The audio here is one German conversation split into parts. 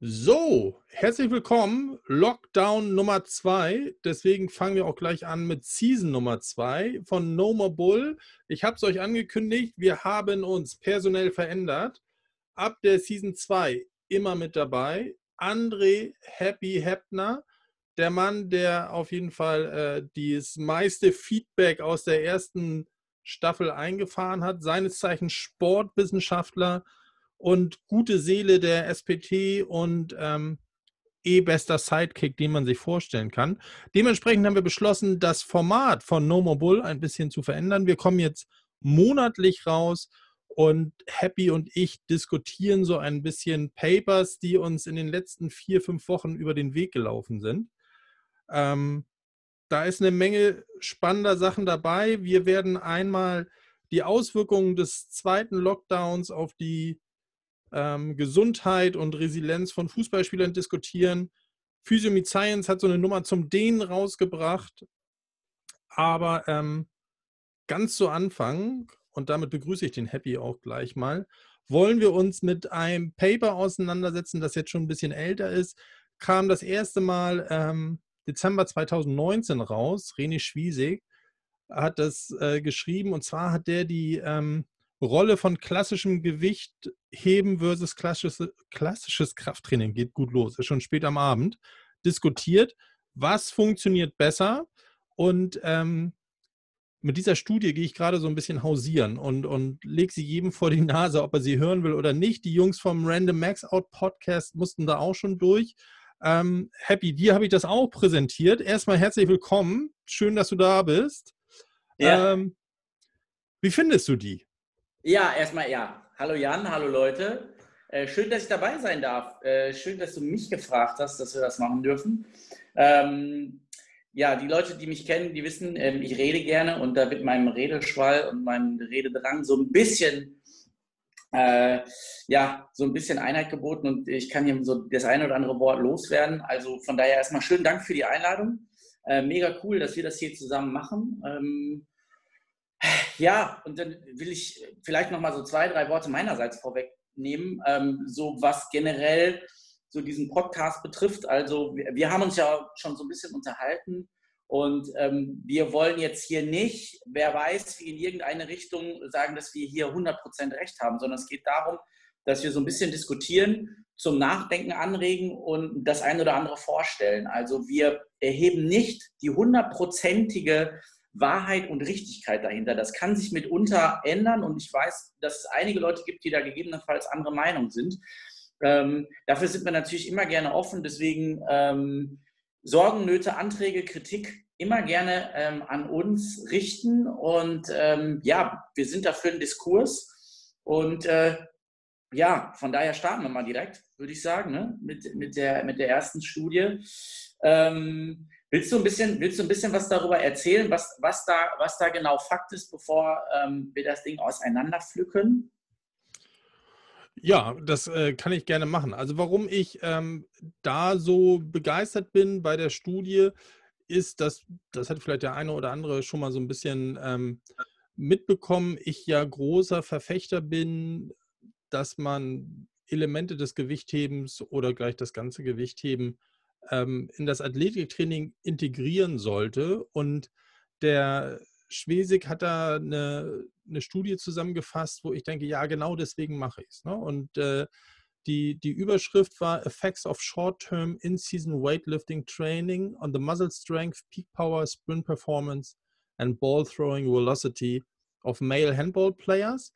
So, herzlich willkommen. Lockdown Nummer zwei. Deswegen fangen wir auch gleich an mit Season Nummer zwei von No More Bull. Ich habe es euch angekündigt, wir haben uns personell verändert. Ab der Season 2 immer mit dabei. André Happy Heppner, der Mann, der auf jeden Fall äh, das meiste Feedback aus der ersten Staffel eingefahren hat. Seines Zeichens Sportwissenschaftler und gute Seele der SPT und ähm, eh bester Sidekick, den man sich vorstellen kann. Dementsprechend haben wir beschlossen, das Format von No More Bull ein bisschen zu verändern. Wir kommen jetzt monatlich raus und Happy und ich diskutieren so ein bisschen Papers, die uns in den letzten vier, fünf Wochen über den Weg gelaufen sind. Ähm, da ist eine Menge spannender Sachen dabei. Wir werden einmal die Auswirkungen des zweiten Lockdowns auf die ähm, Gesundheit und Resilienz von Fußballspielern diskutieren. Physio Meet Science hat so eine Nummer zum Dehnen rausgebracht. Aber ähm, ganz zu Anfang, und damit begrüße ich den Happy auch gleich mal, wollen wir uns mit einem Paper auseinandersetzen, das jetzt schon ein bisschen älter ist. Kam das erste Mal ähm, Dezember 2019 raus. René Schwiesig hat das äh, geschrieben und zwar hat der die ähm, Rolle von klassischem Gewichtheben versus klassisches, klassisches Krafttraining, geht gut los, ist schon spät am Abend, diskutiert. Was funktioniert besser? Und ähm, mit dieser Studie gehe ich gerade so ein bisschen hausieren und, und lege sie jedem vor die Nase, ob er sie hören will oder nicht. Die Jungs vom Random Max Out Podcast mussten da auch schon durch. Ähm, Happy, dir habe ich das auch präsentiert. Erstmal herzlich willkommen. Schön, dass du da bist. Ja. Ähm, wie findest du die? Ja, erstmal ja. Hallo Jan, hallo Leute. Äh, schön, dass ich dabei sein darf. Äh, schön, dass du mich gefragt hast, dass wir das machen dürfen. Ähm, ja, die Leute, die mich kennen, die wissen, äh, ich rede gerne und da wird meinem Redeschwall und meinem Rededrang so ein bisschen, äh, ja, so ein bisschen Einheit geboten und ich kann hier so das eine oder andere Wort loswerden. Also von daher erstmal schönen Dank für die Einladung. Äh, mega cool, dass wir das hier zusammen machen. Ähm, ja, und dann will ich vielleicht noch mal so zwei, drei Worte meinerseits vorwegnehmen, ähm, so was generell so diesen Podcast betrifft. Also wir, wir, haben uns ja schon so ein bisschen unterhalten und ähm, wir wollen jetzt hier nicht, wer weiß, wie in irgendeine Richtung sagen, dass wir hier 100% Recht haben, sondern es geht darum, dass wir so ein bisschen diskutieren, zum Nachdenken anregen und das eine oder andere vorstellen. Also wir erheben nicht die hundertprozentige Wahrheit und Richtigkeit dahinter. Das kann sich mitunter ändern und ich weiß, dass es einige Leute gibt, die da gegebenenfalls andere Meinung sind. Ähm, dafür sind wir natürlich immer gerne offen. Deswegen ähm, Sorgen, Nöte, Anträge, Kritik immer gerne ähm, an uns richten. Und ähm, ja, wir sind dafür einen Diskurs. Und äh, ja, von daher starten wir mal direkt, würde ich sagen, ne? mit, mit, der, mit der ersten Studie. Ähm, Willst du ein bisschen, willst du ein bisschen was darüber erzählen, was, was, da, was da genau Fakt ist, bevor ähm, wir das Ding auseinanderpflücken? Ja, das äh, kann ich gerne machen. Also warum ich ähm, da so begeistert bin bei der Studie, ist, dass, das hat vielleicht der eine oder andere schon mal so ein bisschen ähm, mitbekommen, ich ja großer Verfechter bin, dass man Elemente des Gewichthebens oder gleich das ganze Gewichtheben ähm, in das Athletiktraining integrieren sollte. Und der Schwesig hat da eine, eine Studie zusammengefasst, wo ich denke, ja, genau deswegen mache ich es. Ne? Und äh, die, die Überschrift war Effects of Short-Term In-Season Weightlifting Training on the Muscle Strength, Peak Power, Sprint Performance and Ball Throwing Velocity of Male Handball Players.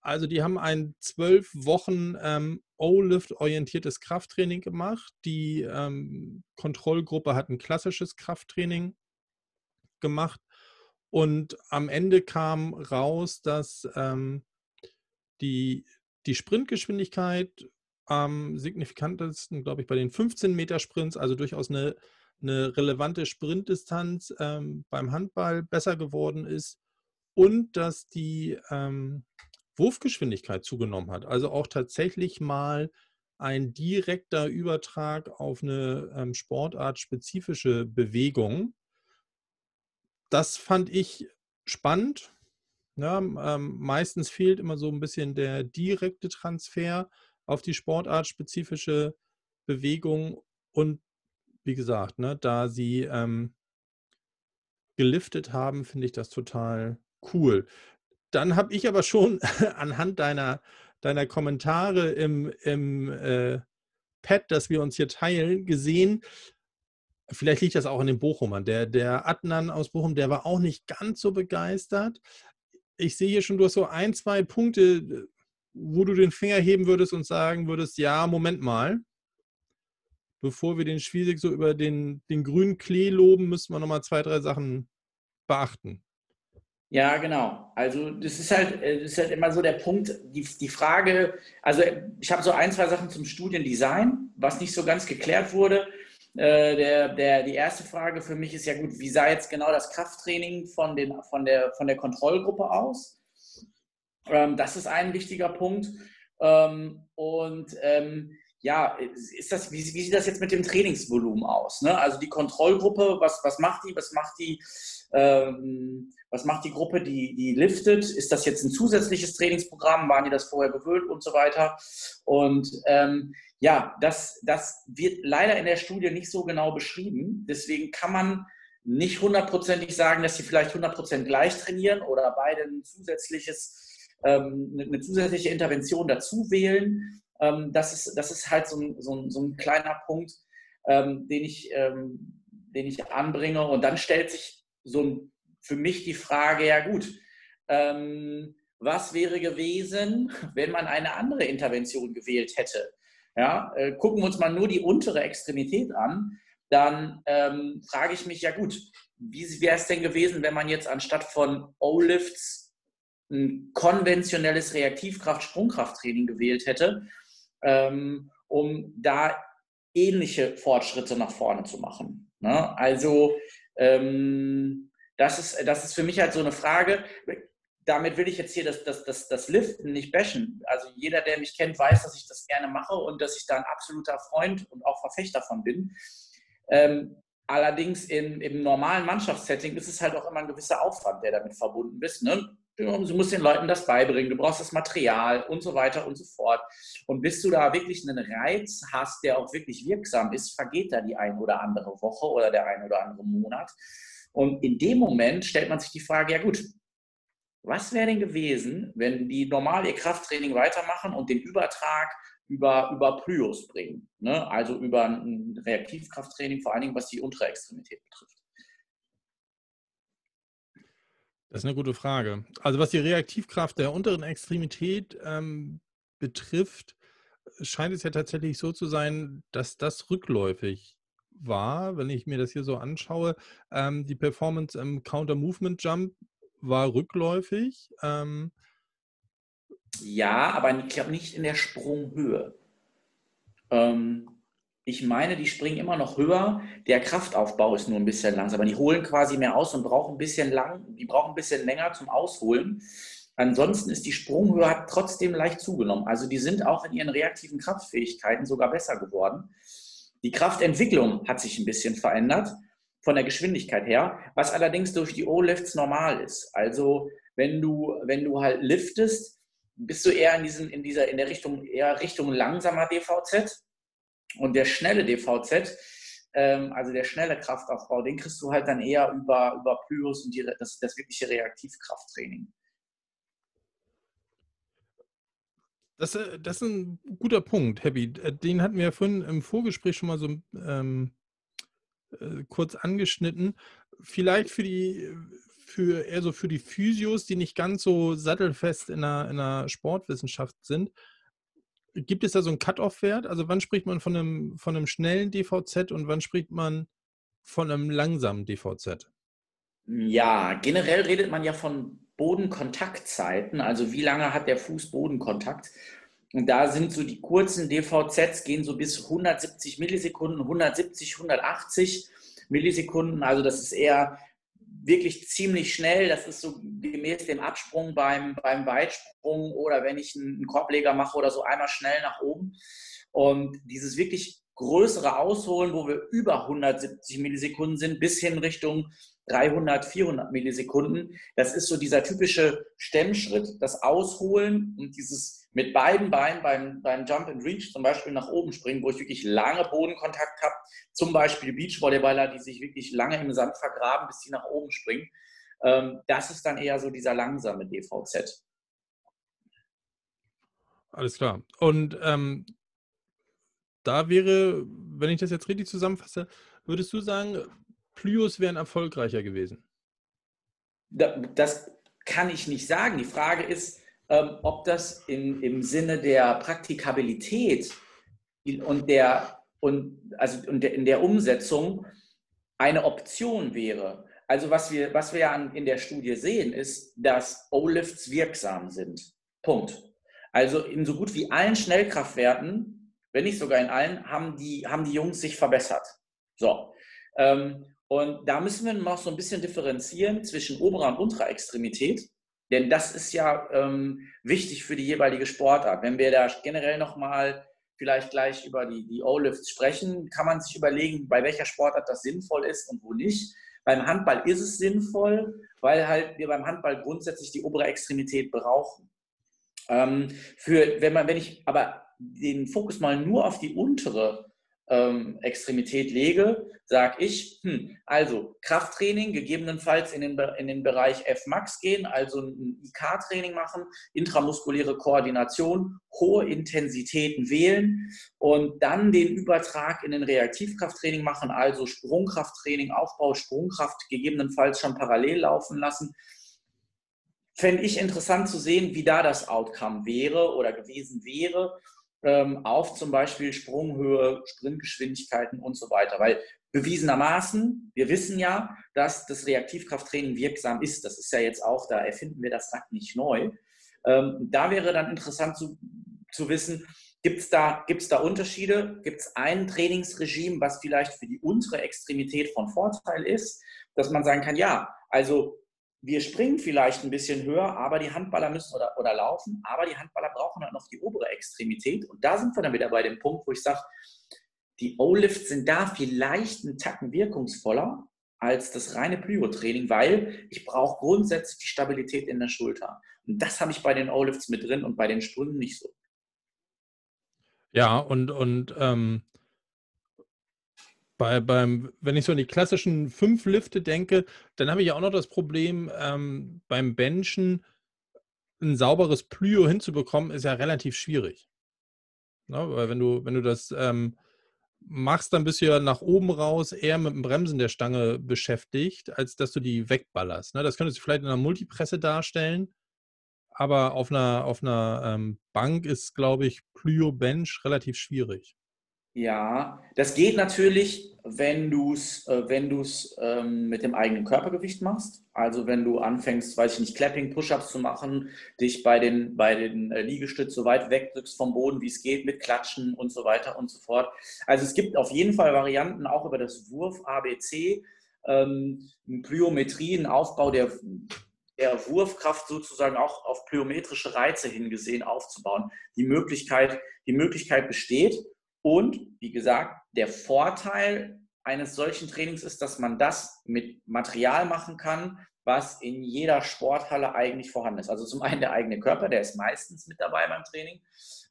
Also die haben ein zwölf Wochen ähm, O-Lift-orientiertes Krafttraining gemacht. Die ähm, Kontrollgruppe hat ein klassisches Krafttraining gemacht. Und am Ende kam raus, dass ähm, die, die Sprintgeschwindigkeit am signifikantesten, glaube ich, bei den 15 Meter Sprints, also durchaus eine, eine relevante Sprintdistanz ähm, beim Handball besser geworden ist und dass die ähm, Wurfgeschwindigkeit zugenommen hat. Also auch tatsächlich mal ein direkter Übertrag auf eine ähm, sportartspezifische Bewegung. Das fand ich spannend. Ja, ähm, meistens fehlt immer so ein bisschen der direkte Transfer auf die sportartspezifische Bewegung und wie gesagt, ne, da sie ähm, geliftet haben, finde ich das total cool. Dann habe ich aber schon anhand deiner, deiner Kommentare im, im äh, Pad, das wir uns hier teilen, gesehen, vielleicht liegt das auch an den Bochumern. Der, der Adnan aus Bochum, der war auch nicht ganz so begeistert. Ich sehe hier schon, du hast so ein, zwei Punkte, wo du den Finger heben würdest und sagen würdest, ja, Moment mal. Bevor wir den Schwiesig so über den, den grünen Klee loben, müssen wir nochmal zwei, drei Sachen beachten. Ja, genau. Also das ist halt, äh, das ist halt immer so der Punkt, die, die Frage, also ich habe so ein, zwei Sachen zum Studiendesign, was nicht so ganz geklärt wurde. Äh, der, der, die erste Frage für mich ist ja gut, wie sah jetzt genau das Krafttraining von, den, von, der, von der Kontrollgruppe aus? Ähm, das ist ein wichtiger Punkt. Ähm, und ähm, ja, ist das, wie, wie, sieht das jetzt mit dem Trainingsvolumen aus? Ne? Also die Kontrollgruppe, was, was macht die? Was macht die? Ähm, was macht die Gruppe, die, die liftet? Ist das jetzt ein zusätzliches Trainingsprogramm? Waren die das vorher gewöhnt und so weiter? Und ähm, ja, das, das wird leider in der Studie nicht so genau beschrieben. Deswegen kann man nicht hundertprozentig sagen, dass sie vielleicht hundertprozentig gleich trainieren oder beide ein zusätzliches, ähm, eine zusätzliche Intervention dazu wählen. Ähm, das, ist, das ist halt so ein, so ein, so ein kleiner Punkt, ähm, den, ich, ähm, den ich anbringe. Und dann stellt sich so ein, für mich die Frage, ja gut, ähm, was wäre gewesen, wenn man eine andere Intervention gewählt hätte? Ja, äh, gucken wir uns mal nur die untere Extremität an, dann ähm, frage ich mich, ja gut, wie wäre es denn gewesen, wenn man jetzt anstatt von O-Lifts ein konventionelles Reaktivkraft-Sprungkrafttraining gewählt hätte? ähm, um da ähnliche Fortschritte nach vorne zu machen. Ne? Also ähm, das, ist, das ist für mich halt so eine Frage. Damit will ich jetzt hier das, das, das, das Liften nicht bashen. Also jeder, der mich kennt, weiß, dass ich das gerne mache und dass ich da ein absoluter Freund und auch Verfechter von bin. Ähm, allerdings in, im normalen Mannschaftssetting ist es halt auch immer ein gewisser Aufwand, der damit verbunden ist. Ne? Du musst den Leuten das beibringen, du brauchst das Material und so weiter und so fort. Und bis du da wirklich einen Reiz hast, der auch wirklich wirksam ist, vergeht da die ein oder andere Woche oder der ein oder andere Monat. Und in dem Moment stellt man sich die Frage, ja gut, was wäre denn gewesen, wenn die normal ihr Krafttraining weitermachen und den Übertrag über, über Plyos bringen? Ne? Also über ein Reaktivkrafttraining, vor allen Dingen was die untere Extremität betrifft. Das ist eine gute Frage. Also was die Reaktivkraft der unteren Extremität ähm, betrifft, scheint es ja tatsächlich so zu sein, dass das rückläufig war, wenn ich mir das hier so anschaue. Ähm, die Performance im Counter-Movement-Jump war rückläufig. Ähm, ja, aber ich glaube nicht in der Sprunghöhe. Ähm, ich meine, die springen immer noch höher. Der Kraftaufbau ist nur ein bisschen langsamer. Die holen quasi mehr aus und brauchen ein bisschen lang, die brauchen ein bisschen länger zum Ausholen. Ansonsten ist die Sprunghöhe trotzdem leicht zugenommen. Also die sind auch in ihren reaktiven Kraftfähigkeiten sogar besser geworden. Die Kraftentwicklung hat sich ein bisschen verändert von der Geschwindigkeit her, was allerdings durch die O-Lifts normal ist. Also wenn du, wenn du halt liftest, bist du eher in, diesen, in dieser, in der Richtung, eher Richtung langsamer DVZ und der schnelle DVZ, ähm, also der schnelle Kraftaufbau, den kriegst du halt dann eher über, über Plyos und die, das, das wirkliche Reaktivkrafttraining. Das, äh, das ist ein guter Punkt, Happy. Äh, den hatten wir ja vorhin im Vorgespräch schon mal so ähm, äh, kurz angeschnitten. Vielleicht für die, für eher so für die Physios, die nicht ganz so sattelfest in der, in der Sportwissenschaft sind, Gibt es da so einen Cut-off-Wert? Also wann spricht man von einem, von einem schnellen DVZ und wann spricht man von einem langsamen DVZ? Ja, generell redet man ja von Bodenkontaktzeiten, also wie lange hat der Fuß Bodenkontakt. Und da sind so die kurzen DVZs gehen so bis 170 Millisekunden, 170, 180 Millisekunden. Also das ist eher wirklich ziemlich schnell. Das ist so gemäß dem Absprung beim, beim Weitsprung oder wenn ich einen Korbleger mache oder so einmal schnell nach oben. Und dieses wirklich größere Ausholen, wo wir über 170 Millisekunden sind, bis hin Richtung 300, 400 Millisekunden, das ist so dieser typische Stemmschritt, das Ausholen und dieses mit beiden Beinen beim, beim Jump and Reach zum Beispiel nach oben springen, wo ich wirklich lange Bodenkontakt habe. Zum Beispiel Beachvolleyballer, die sich wirklich lange im Sand vergraben, bis sie nach oben springen. Ähm, das ist dann eher so dieser langsame DVZ. Alles klar. Und ähm, da wäre, wenn ich das jetzt richtig zusammenfasse, würdest du sagen, Plyos wären erfolgreicher gewesen? Das kann ich nicht sagen. Die Frage ist, ähm, ob das in, im Sinne der Praktikabilität und der, und, also und der, in der Umsetzung eine Option wäre. Also was wir, was wir ja in der Studie sehen, ist, dass O-Lifts wirksam sind. Punkt. Also in so gut wie allen Schnellkraftwerten, wenn nicht sogar in allen, haben die, haben die Jungs sich verbessert. So. Ähm, und da müssen wir noch so ein bisschen differenzieren zwischen oberer und unterer Extremität. Denn das ist ja ähm, wichtig für die jeweilige Sportart. Wenn wir da generell nochmal vielleicht gleich über die, die O-Lifts sprechen, kann man sich überlegen, bei welcher Sportart das sinnvoll ist und wo nicht. Beim Handball ist es sinnvoll, weil halt wir beim Handball grundsätzlich die obere Extremität brauchen. Ähm, für, wenn, man, wenn ich aber den Fokus mal nur auf die untere ähm, Extremität lege, sage ich, hm, also Krafttraining, gegebenenfalls in den, in den Bereich F-Max gehen, also ein IK-Training machen, intramuskuläre Koordination, hohe Intensitäten wählen und dann den Übertrag in den Reaktivkrafttraining machen, also Sprungkrafttraining, Aufbau, Sprungkraft gegebenenfalls schon parallel laufen lassen. Fände ich interessant zu sehen, wie da das Outcome wäre oder gewesen wäre ähm, auf zum Beispiel Sprunghöhe, Sprintgeschwindigkeiten und so weiter. Weil bewiesenermaßen, wir wissen ja, dass das Reaktivkrafttraining wirksam ist. Das ist ja jetzt auch, da erfinden wir das Rad nicht neu. Ähm, da wäre dann interessant zu, zu wissen, gibt es da, gibt's da Unterschiede? Gibt es ein Trainingsregime, was vielleicht für die untere Extremität von Vorteil ist, dass man sagen kann, ja, also wir springen vielleicht ein bisschen höher, aber die Handballer müssen oder, oder laufen, aber die Handballer brauchen halt noch die obere Extremität. Und da sind wir dann wieder bei dem Punkt, wo ich sage, die O-Lifts sind da vielleicht einen Tacken wirkungsvoller als das reine Plyo-Training, weil ich brauche grundsätzlich die Stabilität in der Schulter. Und das habe ich bei den O-Lifts mit drin und bei den Sprüngen nicht so. Ja, und, und ähm, bei, beim, wenn ich so an die klassischen fünf Lifte denke, dann habe ich ja auch noch das Problem, ähm, beim Benchen ein sauberes Plyo hinzubekommen, ist ja relativ schwierig. Ne? Weil wenn du, wenn du das ähm, machst, dann bist du ja nach oben raus eher mit dem Bremsen der Stange beschäftigt, als dass du die wegballerst. Ne? Das könntest du vielleicht in einer Multipresse darstellen, aber auf einer, auf einer ähm, Bank ist, glaube ich, Plyo Bench relativ schwierig. Ja, das geht natürlich, wenn du es äh, wenn du's, ähm, mit dem eigenen Körpergewicht machst. Also wenn du anfängst, weiß ich nicht, Clapping, Push-Ups zu machen, dich bei den, bei den äh, so weit wegdrückst vom Boden, wie es geht, mit Klatschen und so weiter und so fort. Also es gibt auf jeden Fall Varianten, auch über das Wurf-ABC, ähm, Plyometrie, ein Aufbau der, der Wurfkraft sozusagen auch auf plyometrische Reize hingesehen aufzubauen. Die Möglichkeit, die Möglichkeit besteht. Und wie gesagt, der Vorteil eines solchen Trainings ist, dass man das mit Material machen kann, was in jeder Sporthalle eigentlich vorhanden ist. Also zum einen der eigene Körper, der ist meistens mit dabei beim Training.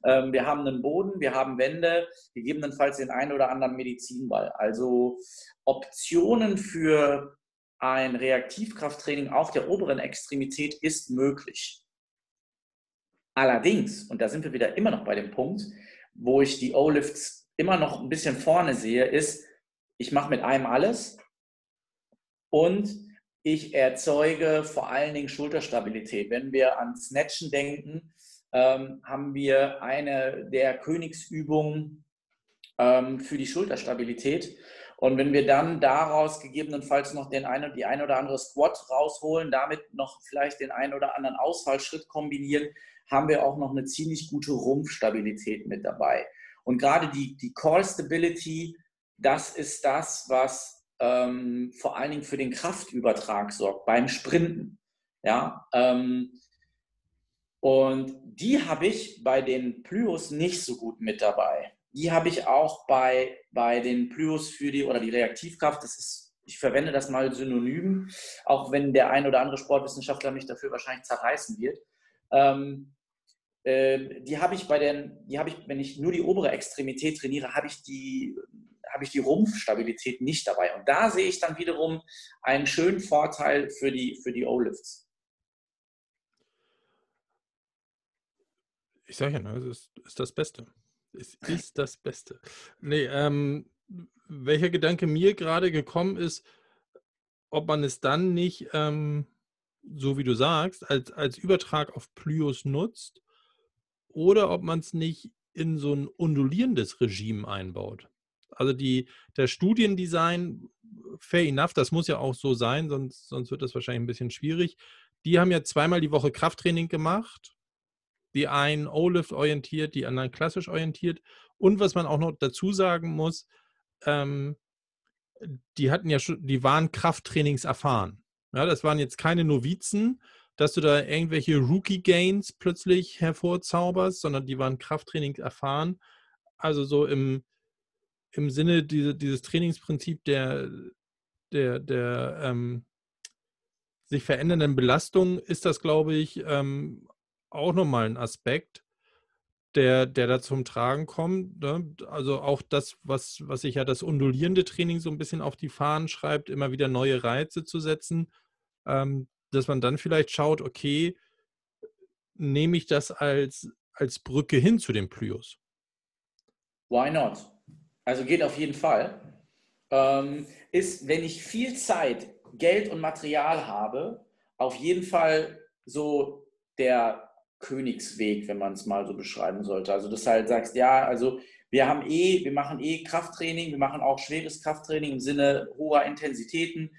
Ähm, wir haben einen Boden, wir haben Wände, gegebenenfalls den einen oder anderen Medizinball. Also Optionen für ein Reaktivkrafttraining auf der oberen Extremität ist möglich. Allerdings, und da sind wir wieder immer noch bei dem Punkt, wo ich die O-Lifts immer noch ein bisschen vorne sehe, ist, ich mache mit einem alles und ich erzeuge vor allen Dingen Schulterstabilität. Wenn wir an Snatchen denken, ähm, haben wir eine der Königsübungen ähm, für die Schulterstabilität. Und wenn wir dann daraus gegebenenfalls noch den einen, die ein oder andere Squat rausholen, damit noch vielleicht den einen oder anderen Ausfallschritt kombinieren, haben wir auch noch eine ziemlich gute Rumpfstabilität mit dabei. Und gerade die, die Core Stability, das ist das, was ähm, vor allen Dingen für den Kraftübertrag sorgt beim Sprinten. Ja, ähm, und die habe ich bei den Plyos nicht so gut mit dabei. Die habe ich auch bei, bei den Plyos für die oder die Reaktivkraft. Das ist, ich verwende das mal synonym, auch wenn der ein oder andere Sportwissenschaftler mich dafür wahrscheinlich zerreißen wird. Ähm, äh, die habe ich bei den, die habe ich, wenn ich nur die obere Extremität trainiere, habe ich die, habe ich die Rumpfstabilität nicht dabei. Und da sehe ich dann wiederum einen schönen Vorteil für die, für die O-Lifts. Ich sage ja, ne, es ist, ist, das Beste. Es ist das Beste. Nee, ähm, welcher Gedanke mir gerade gekommen ist, ob man es dann nicht, ähm, so wie du sagst, als, als Übertrag auf Plyos nutzt oder ob man es nicht in so ein undulierendes Regime einbaut. Also die, der Studiendesign, fair enough, das muss ja auch so sein, sonst, sonst wird das wahrscheinlich ein bisschen schwierig. Die haben ja zweimal die Woche Krafttraining gemacht. Die einen O-Lift orientiert, die anderen klassisch orientiert. Und was man auch noch dazu sagen muss, ähm, die hatten ja schon, die waren Krafttrainings erfahren. Ja, das waren jetzt keine Novizen, dass du da irgendwelche Rookie-Gains plötzlich hervorzauberst, sondern die waren Krafttrainings erfahren. Also so im, im Sinne diese, dieses Trainingsprinzip der, der, der ähm, sich verändernden Belastung ist das, glaube ich, ähm, auch nochmal ein Aspekt der, der da zum Tragen kommt. Ne? Also auch das, was, was sich ja das undulierende Training so ein bisschen auf die Fahnen schreibt, immer wieder neue Reize zu setzen, ähm, dass man dann vielleicht schaut, okay, nehme ich das als, als Brücke hin zu dem Plyus? Why not? Also geht auf jeden Fall. Ähm, ist, wenn ich viel Zeit, Geld und Material habe, auf jeden Fall so der Königsweg, wenn man es mal so beschreiben sollte. Also, dass du halt sagst, ja, also wir haben eh, wir machen eh Krafttraining, wir machen auch schweres Krafttraining im Sinne hoher Intensitäten.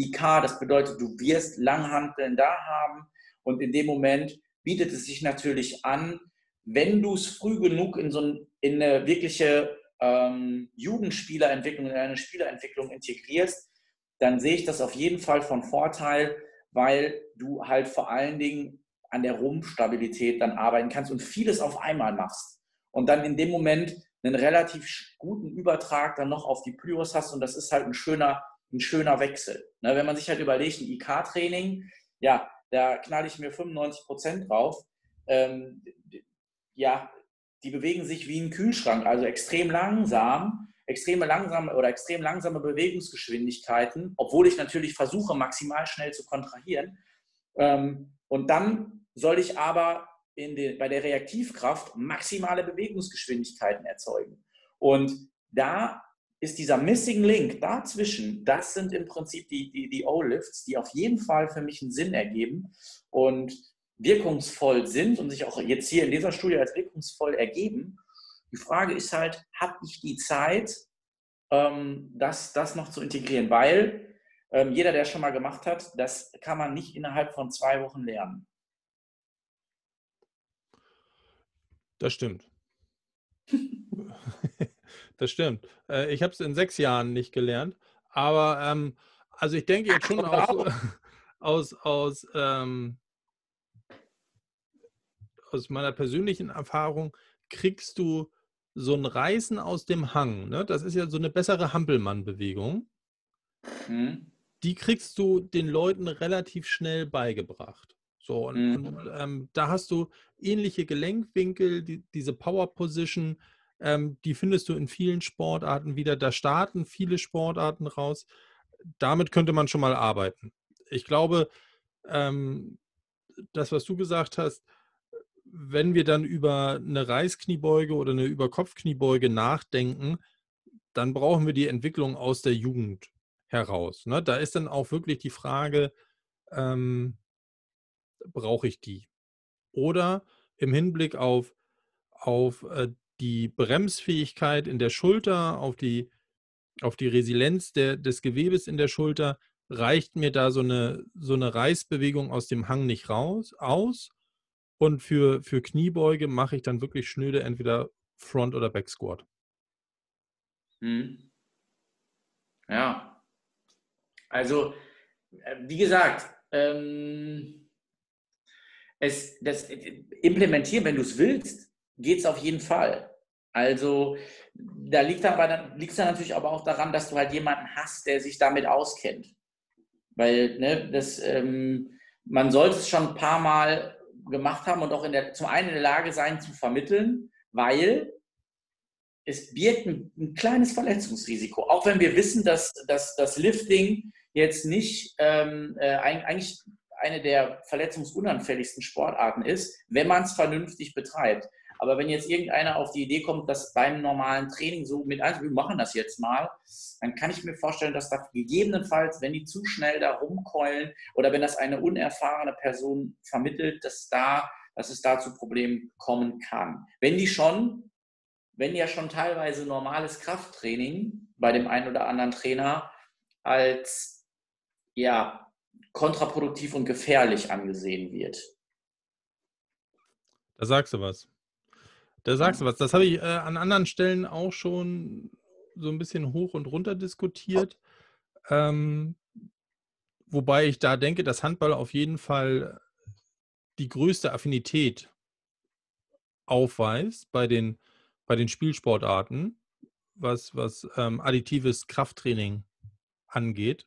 IK, das bedeutet, du wirst Langhanteln da haben und in dem Moment bietet es sich natürlich an, wenn du es früh genug in so ein, in eine wirkliche ähm, Jugendspielerentwicklung, in eine Spielerentwicklung integrierst, dann sehe ich das auf jeden Fall von Vorteil, weil du halt vor allen Dingen an der Rumpfstabilität dann arbeiten kannst und vieles auf einmal machst. Und dann in dem Moment einen relativ guten Übertrag dann noch auf die Plyos hast und das ist halt ein schöner, ein schöner Wechsel. Ne, wenn man sich halt überlegt, ein IK-Training, ja, da knall ich mir 95 Prozent drauf. Ähm, ja, die bewegen sich wie ein Kühlschrank, also extrem langsam, extreme langsame oder extrem langsame Bewegungsgeschwindigkeiten, obwohl ich natürlich versuche, maximal schnell zu kontrahieren. Ähm, und dann soll ich aber den, bei der Reaktivkraft maximale Bewegungsgeschwindigkeiten erzeugen. Und da ist dieser Missing Link dazwischen, das sind im Prinzip die, die, die O-Lifts, die auf jeden Fall für mich einen Sinn ergeben und wirkungsvoll sind und sich auch jetzt hier in dieser Studie als wirkungsvoll ergeben. Die Frage ist halt, habe ich die Zeit, ähm, das, das noch zu integrieren? Weil ähm, jeder, der es schon mal gemacht hat, das kann man nicht innerhalb von zwei Wochen lernen. Das stimmt. das stimmt. Äh, ich habe es in sechs Jahren nicht gelernt. Aber ähm, also ich denke jetzt schon aus, aus, aus, ähm, aus meiner persönlichen Erfahrung, kriegst du so ein Reißen aus dem Hang. Ne? Das ist ja so eine bessere Hampelmann-Bewegung. Mhm. Die kriegst du den Leuten relativ schnell beigebracht. So, und, mhm. und ähm, da hast du ähnliche Gelenkwinkel, die, diese Power Position, ähm, die findest du in vielen Sportarten wieder. Da starten viele Sportarten raus. Damit könnte man schon mal arbeiten. Ich glaube, ähm, das, was du gesagt hast, wenn wir dann über eine Reißkniebeuge oder eine Überkopfkniebeuge nachdenken, dann brauchen wir die Entwicklung aus der Jugend heraus. Ne? Da ist dann auch wirklich die Frage, ähm, brauche ich die? Oder im Hinblick auf, auf äh, die Bremsfähigkeit in der Schulter, auf die, auf die Resilienz der, des Gewebes in der Schulter, reicht mir da so eine, so eine Reißbewegung aus dem Hang nicht raus, aus. Und für, für Kniebeuge mache ich dann wirklich schnöde entweder Front- oder Back Squat. Hm. Ja. Also, äh, wie gesagt, ähm, es, das implementieren, wenn du es willst, geht es auf jeden Fall. Also da liegt aber dann es dann natürlich aber auch daran, dass du halt jemanden hast, der sich damit auskennt. Weil ne, das, ähm, man sollte es schon ein paar Mal gemacht haben und auch in der, zum einen in der Lage sein zu vermitteln, weil es birgt ein, ein kleines Verletzungsrisiko. Auch wenn wir wissen, dass, dass das Lifting jetzt nicht ähm, äh, eigentlich eine der verletzungsunanfälligsten Sportarten ist, wenn man es vernünftig betreibt. Aber wenn jetzt irgendeiner auf die Idee kommt, dass beim normalen Training so mit ein, wir machen das jetzt mal, dann kann ich mir vorstellen, dass da gegebenenfalls, wenn die zu schnell da rumkeulen oder wenn das eine unerfahrene Person vermittelt, dass, da, dass es da zu Problemen kommen kann. Wenn die schon, wenn ja schon teilweise normales Krafttraining bei dem einen oder anderen Trainer als ja, kontraproduktiv und gefährlich angesehen wird. Da sagst du was. Da sagst du was. Das habe ich äh, an anderen Stellen auch schon so ein bisschen hoch und runter diskutiert. Ähm, wobei ich da denke, dass Handball auf jeden Fall die größte Affinität aufweist bei den, bei den Spielsportarten, was, was ähm, additives Krafttraining angeht.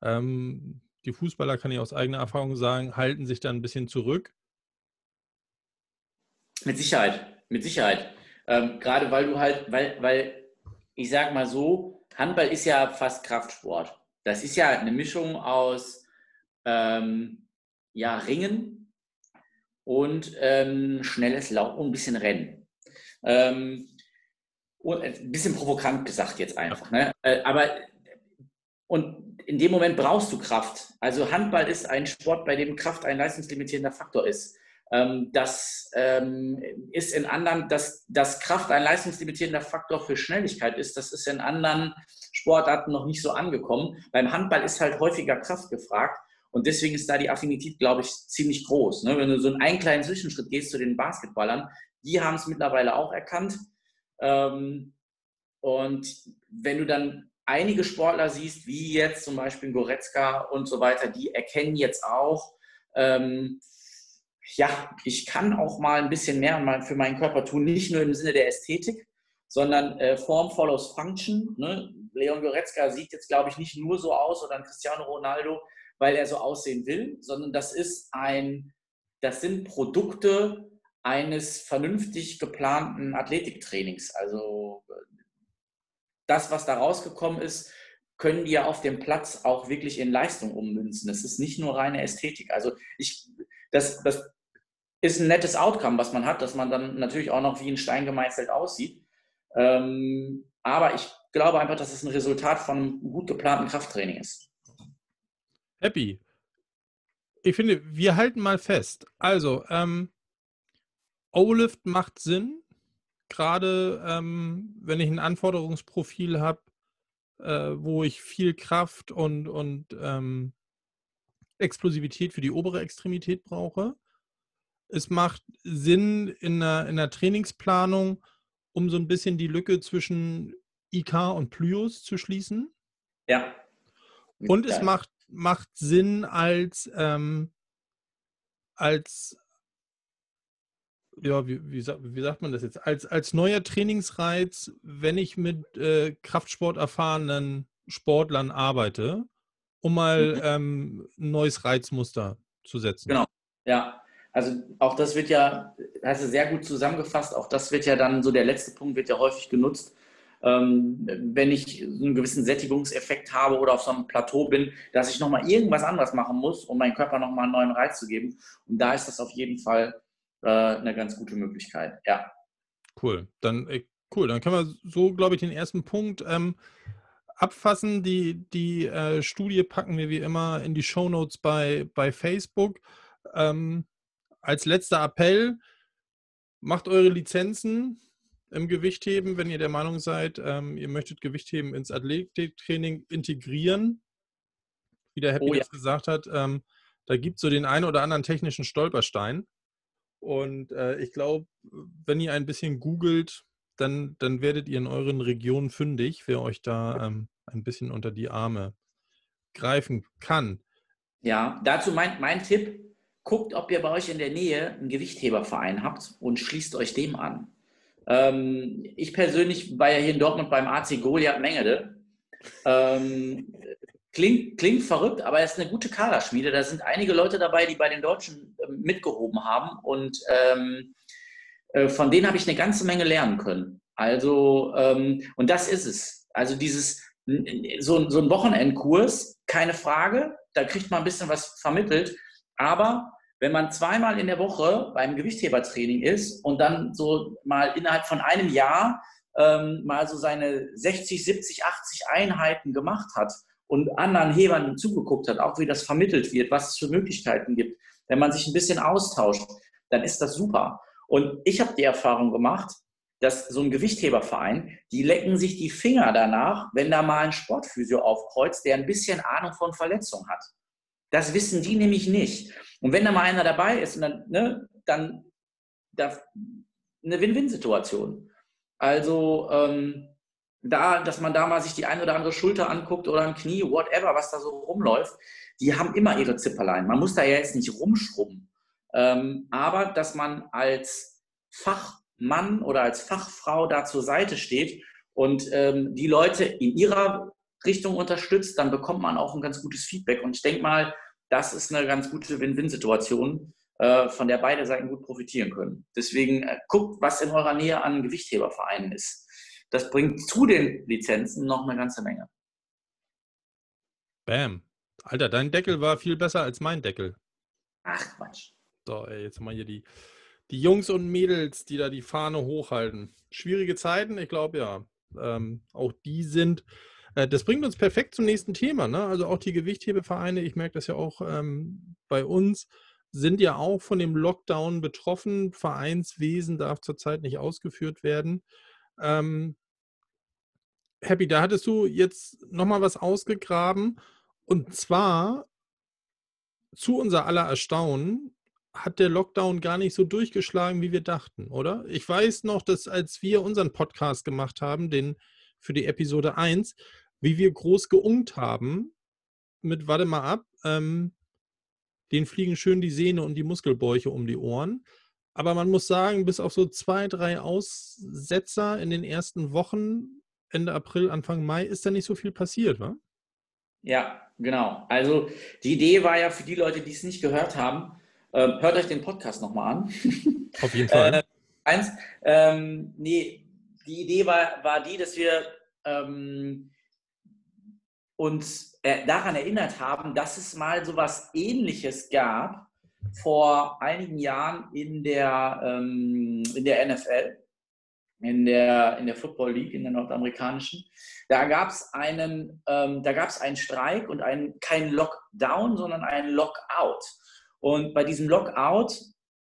Ähm, die Fußballer, kann ich aus eigener Erfahrung sagen, halten sich da ein bisschen zurück. Mit Sicherheit. Mit Sicherheit. Ähm, gerade weil du halt, weil, weil ich sag mal so, Handball ist ja fast Kraftsport. Das ist ja eine Mischung aus ähm, ja, Ringen und ähm, schnelles Laufen und ein bisschen Rennen. Ähm, und ein bisschen provokant gesagt jetzt einfach. Ne? Äh, aber und in dem Moment brauchst du Kraft. Also Handball ist ein Sport, bei dem Kraft ein leistungslimitierender Faktor ist. Ähm, das ähm, ist in anderen, dass, dass Kraft ein leistungslimitierender Faktor für Schnelligkeit ist, das ist in anderen Sportarten noch nicht so angekommen. Beim Handball ist halt häufiger Kraft gefragt. Und deswegen ist da die Affinität, glaube ich, ziemlich groß. Ne? Wenn du so einen kleinen Zwischenschritt gehst zu den Basketballern, die haben es mittlerweile auch erkannt. Ähm, und wenn du dann einige Sportler siehst, wie jetzt zum Beispiel Goretzka und so weiter, die erkennen jetzt auch, ja, ich kann auch mal ein bisschen mehr für meinen Körper tun, nicht nur im Sinne der Ästhetik, sondern äh, Form follows Function. Ne? Leon Goretzka sieht jetzt, glaube ich, nicht nur so aus oder ein Cristiano Ronaldo, weil er so aussehen will, sondern das ist ein, das sind Produkte eines vernünftig geplanten Athletiktrainings. Also das, was da rausgekommen ist, können die ja auf dem Platz auch wirklich in Leistung ummünzen. Das ist nicht nur reine Ästhetik. Also ich, das, das ist ein nettes Outcome, was man hat, dass man dann natürlich auch noch wie ein Stein gemeißelt aussieht. Ähm, aber ich glaube einfach, dass es ein Resultat von gut geplanten Krafttraining ist. Happy. Ich finde, wir halten mal fest. Also, ähm, O-Lift macht Sinn, gerade ähm, wenn ich ein Anforderungsprofil habe, äh, wo ich viel Kraft und, und ähm, Explosivität für die obere Extremität brauche es macht Sinn in der, in der Trainingsplanung, um so ein bisschen die Lücke zwischen IK und Plyos zu schließen. Ja. Und es macht, macht Sinn als, ähm, als ja, wie, wie, wie, sagt man das jetzt? Als, als neuer Trainingsreiz, wenn ich mit äh, Kraftsport erfahrenen Sportlern arbeite, um mal mhm. ähm, ein neues Reizmuster zu setzen. Genau, ja. Also auch das wird ja, hast du sehr gut zusammengefasst, auch das wird ja dann so der letzte Punkt, wird ja häufig genutzt. Ähm, wenn ich einen gewissen Sättigungseffekt habe oder auf so einem Plateau bin, dass ich nochmal irgendwas anderes machen muss, um meinem Körper nochmal einen neuen Reiz zu geben. Und da ist das auf jeden Fall äh, eine ganz gute Möglichkeit. Ja. Cool. Dann, äh, cool. Dann können wir so, glaube ich, den ersten Punkt ähm, abfassen. Die, die äh, Studie packen wir wie immer in die Show Notes bei, bei Facebook. Ähm, als letzter Appell, macht eure Lizenzen im Gewichtheben, wenn ihr der Meinung seid, ähm, ihr möchtet Gewichtheben ins Athletiktraining integrieren. Wie der Happy oh, ja. das gesagt hat, ähm, da gibt es so den einen oder anderen technischen Stolperstein. Und äh, ich glaube, wenn ihr ein bisschen googelt, dann, dann werdet ihr in euren Regionen fündig, wer euch da ähm, ein bisschen unter die Arme greifen kann. Ja, dazu mein, mein Tipp, guckt, ob ihr bei euch in der Nähe einen Gewichtheberverein habt und schließt euch dem an. Ähm, ich persönlich war ja hier in Dortmund beim AC Goliath Mengede. Ähm, klingt, klingt verrückt, aber er ist eine gute Kaderschmiede. Da sind einige Leute dabei, die bei den Deutschen ähm, mitgehoben haben und ähm, äh, von denen habe ich eine ganze Menge lernen können. Also, ähm, und das ist es. Also dieses, so, so ein Wochenendkurs, keine Frage, da kriegt man ein bisschen was vermittelt, aber wenn man zweimal in der Woche beim Gewichthebertraining ist und dann so mal innerhalb von einem Jahr ähm, mal so seine 60, 70, 80 Einheiten gemacht hat und anderen Hebern zugeguckt hat, auch wie das vermittelt wird, was es für Möglichkeiten gibt, wenn man sich ein bisschen austauscht, dann ist das super. Und ich habe die Erfahrung gemacht, dass so ein Gewichtheberverein, die lecken sich die Finger danach, wenn da mal ein Sportphysio aufkreuzt, der ein bisschen Ahnung von Verletzung hat. Das wissen die nämlich nicht. Und wenn da mal einer dabei ist, dann, ne, dann da, eine Win-Win-Situation. Also ähm, da, dass man da mal sich die eine oder andere Schulter anguckt oder ein Knie, whatever, was da so rumläuft, die haben immer ihre Zipperlein. Man muss da ja jetzt nicht rumschrubben. Ähm, aber dass man als Fachmann oder als Fachfrau da zur Seite steht und ähm, die Leute in ihrer Richtung unterstützt, dann bekommt man auch ein ganz gutes Feedback. Und ich denke mal, das ist eine ganz gute Win-Win-Situation, äh, von der beide Seiten gut profitieren können. Deswegen äh, guckt, was in eurer Nähe an Gewichthebervereinen ist. Das bringt zu den Lizenzen noch eine ganze Menge. Bam. Alter, dein Deckel war viel besser als mein Deckel. Ach, Quatsch. So, ey, jetzt mal hier die, die Jungs und Mädels, die da die Fahne hochhalten. Schwierige Zeiten, ich glaube ja. Ähm, auch die sind das bringt uns perfekt zum nächsten Thema. Ne? Also auch die Gewichthebevereine, ich merke das ja auch ähm, bei uns, sind ja auch von dem Lockdown betroffen. Vereinswesen darf zurzeit nicht ausgeführt werden. Ähm, Happy, da hattest du jetzt nochmal was ausgegraben. Und zwar, zu unser aller Erstaunen, hat der Lockdown gar nicht so durchgeschlagen, wie wir dachten, oder? Ich weiß noch, dass als wir unseren Podcast gemacht haben, den für die Episode 1, wie wir groß geungt haben mit, warte mal ab, ähm, denen fliegen schön die Sehne und die Muskelbäuche um die Ohren. Aber man muss sagen, bis auf so zwei, drei Aussetzer in den ersten Wochen, Ende April, Anfang Mai, ist da nicht so viel passiert, wa? Ja, genau. Also die Idee war ja für die Leute, die es nicht gehört haben, äh, hört euch den Podcast nochmal an. Auf jeden Fall. äh, eins, ähm, nee, die Idee war, war die, dass wir ähm, uns äh, daran erinnert haben, dass es mal so etwas Ähnliches gab vor einigen Jahren in der, ähm, in der NFL, in der, in der Football League, in der nordamerikanischen. Da gab es einen, ähm, einen Streik und einen, kein Lockdown, sondern einen Lockout. Und bei diesem Lockout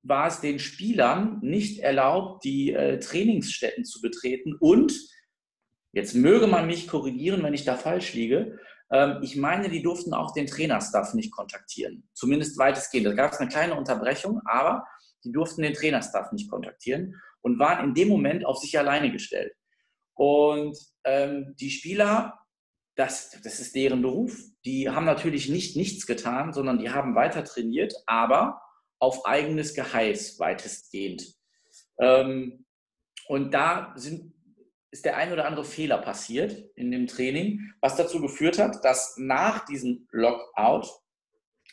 war es den Spielern nicht erlaubt, die äh, Trainingsstätten zu betreten und Jetzt möge man mich korrigieren, wenn ich da falsch liege. Ähm, ich meine, die durften auch den Trainerstaff nicht kontaktieren. Zumindest weitestgehend. Da gab es eine kleine Unterbrechung, aber die durften den Trainerstaff nicht kontaktieren und waren in dem Moment auf sich alleine gestellt. Und ähm, die Spieler, das, das ist deren Beruf, die haben natürlich nicht nichts getan, sondern die haben weiter trainiert, aber auf eigenes Geheiß weitestgehend. Ähm, und da sind ist der ein oder andere Fehler passiert in dem Training, was dazu geführt hat, dass nach diesem Lockout,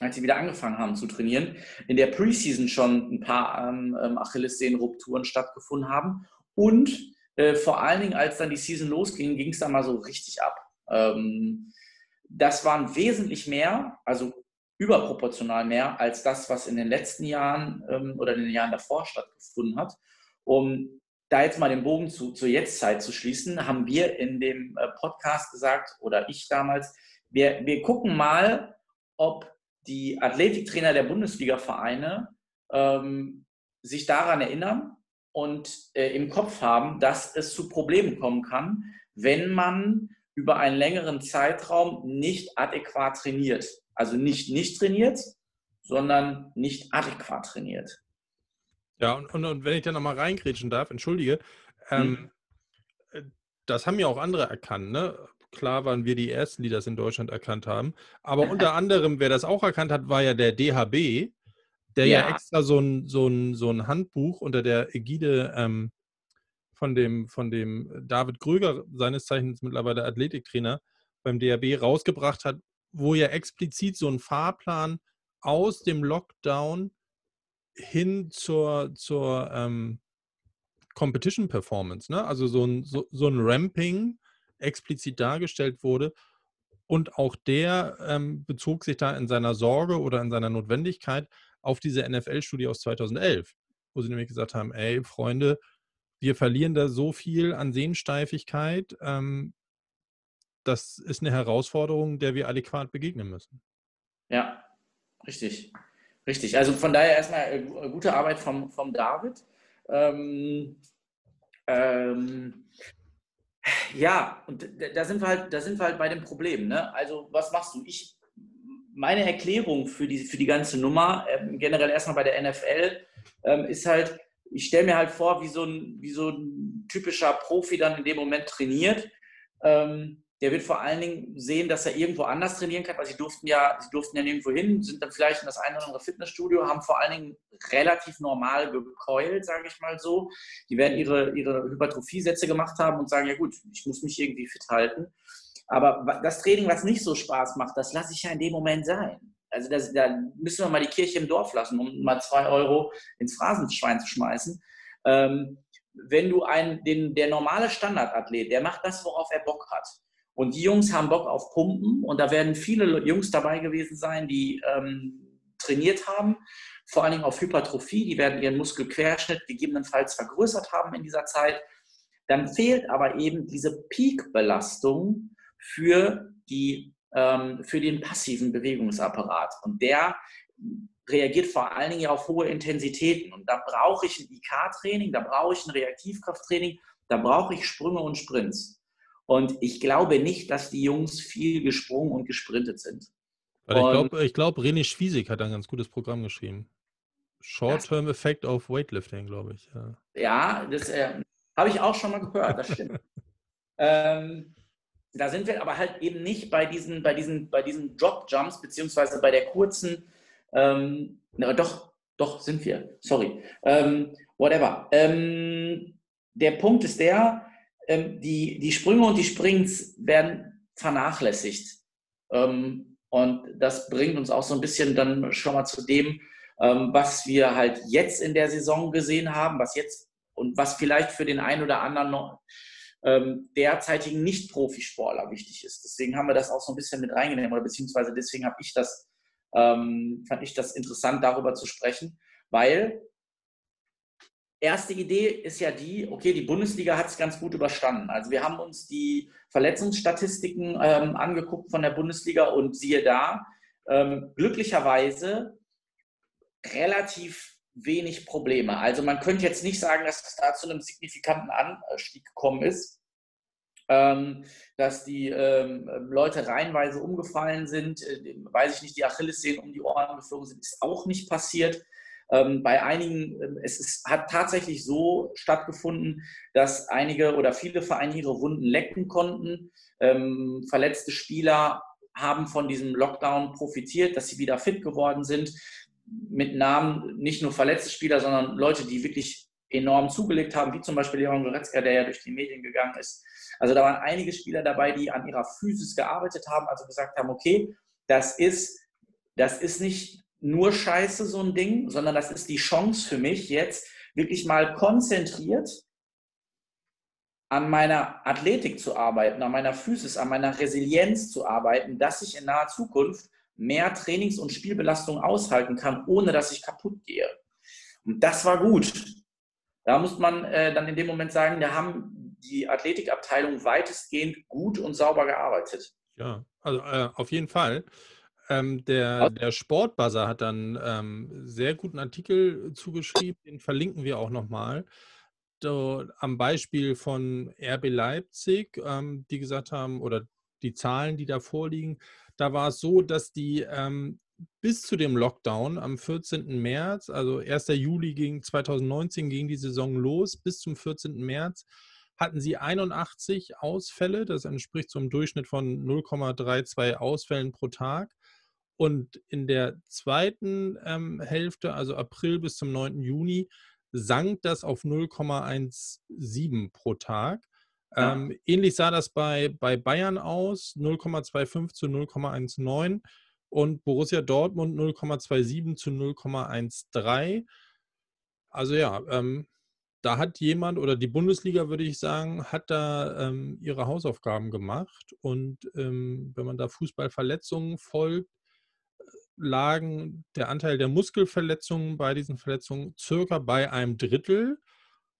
als sie wieder angefangen haben zu trainieren, in der Preseason schon ein paar ähm, ähm Achillessehnenrupturen stattgefunden haben und äh, vor allen Dingen, als dann die Season losging, ging es dann mal so richtig ab. Ähm, das waren wesentlich mehr, also überproportional mehr als das, was in den letzten Jahren ähm, oder in den Jahren davor stattgefunden hat. Um da jetzt mal den Bogen zu, zur Jetztzeit zu schließen, haben wir in dem äh, Podcast gesagt, oder ich damals, wir, wir gucken mal, ob die Athletiktrainer der Bundesliga-Vereine ähm, sich daran erinnern und äh, im Kopf haben, dass es zu Problemen kommen kann, wenn man über einen längeren Zeitraum nicht adäquat trainiert. Also nicht nicht trainiert, sondern nicht adäquat trainiert. Ja, und, und, und wenn ich da nochmal reingrätschen darf, entschuldige, ähm, mhm. das haben ja auch andere erkannt, ne? Klar waren wir die Ersten, die das in Deutschland erkannt haben. Aber unter anderem, wer das auch erkannt hat, war ja der DHB, der ja, ja extra so ein, so, ein, so ein Handbuch unter der Ägide ähm, von, dem, von dem David Gröger, seines Zeichens mittlerweile Athletiktrainer, beim DHB rausgebracht hat, wo ja explizit so ein Fahrplan aus dem Lockdown hin zur, zur ähm, Competition Performance, ne? also so ein, so, so ein Ramping explizit dargestellt wurde. Und auch der ähm, bezog sich da in seiner Sorge oder in seiner Notwendigkeit auf diese NFL-Studie aus 2011, wo sie nämlich gesagt haben, ey Freunde, wir verlieren da so viel an Sehnsteifigkeit, ähm, das ist eine Herausforderung, der wir adäquat begegnen müssen. Ja, richtig. Richtig. Also von daher erstmal äh, gute Arbeit vom, vom David. Ähm, ähm, ja, und da sind wir halt, da sind wir halt bei dem Problem. Ne? Also, was machst du? Ich, meine Erklärung für die, für die ganze Nummer, äh, generell erstmal bei der NFL, ähm, ist halt, ich stelle mir halt vor, wie so, ein, wie so ein typischer Profi dann in dem Moment trainiert. Ähm, der wird vor allen Dingen sehen, dass er irgendwo anders trainieren kann, weil sie durften ja, sie durften ja nirgendwo hin, sind dann vielleicht in das eine oder andere Fitnessstudio, haben vor allen Dingen relativ normal gekeult, sage ich mal so. Die werden ihre, ihre Hypertrophie-Sätze gemacht haben und sagen, ja gut, ich muss mich irgendwie fit halten. Aber das Training, was nicht so Spaß macht, das lasse ich ja in dem Moment sein. Also das, da müssen wir mal die Kirche im Dorf lassen, um mal zwei Euro ins Phrasenschwein zu schmeißen. Ähm, wenn du einen, den, der normale Standardathlet, der macht das, worauf er Bock hat. Und die Jungs haben Bock auf Pumpen und da werden viele Jungs dabei gewesen sein, die ähm, trainiert haben, vor allen Dingen auf Hypertrophie, die werden ihren Muskelquerschnitt gegebenenfalls vergrößert haben in dieser Zeit. Dann fehlt aber eben diese Peakbelastung für, die, ähm, für den passiven Bewegungsapparat. Und der reagiert vor allen Dingen auf hohe Intensitäten. Und da brauche ich ein IK-Training, da brauche ich ein Reaktivkrafttraining, da brauche ich Sprünge und Sprints. Und ich glaube nicht, dass die Jungs viel gesprungen und gesprintet sind. ich glaube, ich glaub, René Schwiesig hat ein ganz gutes Programm geschrieben. Short-Term Effect auf Weightlifting, glaube ich. Ja, ja das äh, habe ich auch schon mal gehört, das stimmt. ähm, da sind wir aber halt eben nicht bei diesen, bei diesen, bei diesen Drop-Jumps, beziehungsweise bei der kurzen, ähm, na, doch, doch, sind wir, sorry. Ähm, whatever. Ähm, der Punkt ist der, ähm, die, die Sprünge und die Springs werden vernachlässigt. Ähm, und das bringt uns auch so ein bisschen dann schon mal zu dem, ähm, was wir halt jetzt in der Saison gesehen haben, was jetzt und was vielleicht für den einen oder anderen noch ähm, derzeitigen Nicht-Profisportler wichtig ist. Deswegen haben wir das auch so ein bisschen mit reingenommen oder beziehungsweise deswegen habe ich das, ähm, fand ich das interessant, darüber zu sprechen, weil erste Idee ist ja die, okay, die Bundesliga hat es ganz gut überstanden. Also wir haben uns die Verletzungsstatistiken ähm, angeguckt von der Bundesliga und siehe da, ähm, glücklicherweise relativ wenig Probleme. Also man könnte jetzt nicht sagen, dass es da zu einem signifikanten Anstieg gekommen ist, ähm, dass die ähm, Leute reihenweise umgefallen sind, äh, weiß ich nicht, die Achillessehnen um die Ohren geflogen sind, ist auch nicht passiert. Ähm, bei einigen, ähm, es ist, hat tatsächlich so stattgefunden, dass einige oder viele Vereine ihre Wunden lecken konnten. Ähm, verletzte Spieler haben von diesem Lockdown profitiert, dass sie wieder fit geworden sind. Mit Namen nicht nur verletzte Spieler, sondern Leute, die wirklich enorm zugelegt haben, wie zum Beispiel Leon Goretzka, der ja durch die Medien gegangen ist. Also da waren einige Spieler dabei, die an ihrer Physis gearbeitet haben, also gesagt haben, okay, das ist, das ist nicht nur scheiße, so ein Ding, sondern das ist die Chance für mich jetzt wirklich mal konzentriert an meiner Athletik zu arbeiten, an meiner Physis, an meiner Resilienz zu arbeiten, dass ich in naher Zukunft mehr Trainings- und Spielbelastung aushalten kann, ohne dass ich kaputt gehe. Und das war gut. Da muss man äh, dann in dem Moment sagen, da haben die Athletikabteilung weitestgehend gut und sauber gearbeitet. Ja, also äh, auf jeden Fall. Ähm, der, der Sportbuzzer hat dann ähm, sehr guten Artikel zugeschrieben, den verlinken wir auch nochmal. Am Beispiel von RB Leipzig, ähm, die gesagt haben, oder die Zahlen, die da vorliegen, da war es so, dass die ähm, bis zu dem Lockdown am 14. März, also 1. Juli ging 2019 ging die Saison los, bis zum 14. März hatten sie 81 Ausfälle, das entspricht zum Durchschnitt von 0,32 Ausfällen pro Tag. Und in der zweiten ähm, Hälfte, also April bis zum 9. Juni, sank das auf 0,17 pro Tag. Ja. Ähm, ähnlich sah das bei, bei Bayern aus, 0,25 zu 0,19 und Borussia Dortmund 0,27 zu 0,13. Also ja, ähm, da hat jemand oder die Bundesliga, würde ich sagen, hat da ähm, ihre Hausaufgaben gemacht. Und ähm, wenn man da Fußballverletzungen folgt, lagen der Anteil der Muskelverletzungen bei diesen Verletzungen circa bei einem Drittel.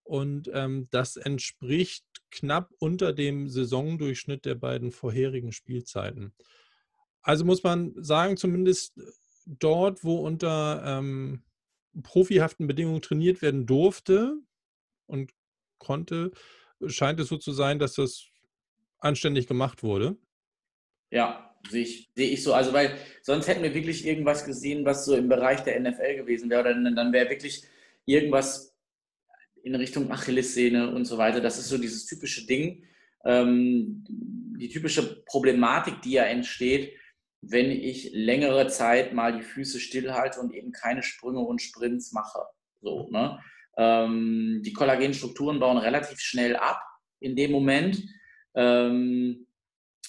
Und ähm, das entspricht knapp unter dem Saisondurchschnitt der beiden vorherigen Spielzeiten. Also muss man sagen, zumindest dort, wo unter ähm, profihaften Bedingungen trainiert werden durfte und konnte, scheint es so zu sein, dass das anständig gemacht wurde. Ja, sehe ich, sehe ich so. Also, weil sonst hätten wir wirklich irgendwas gesehen, was so im Bereich der NFL gewesen wäre. Oder dann wäre wirklich irgendwas in Richtung Achillessehne und so weiter. Das ist so dieses typische Ding, ähm, die typische Problematik, die ja entsteht, wenn ich längere Zeit mal die Füße stillhalte und eben keine Sprünge und Sprints mache. So, ne? Ähm, die Kollagenstrukturen bauen relativ schnell ab in dem Moment, ähm,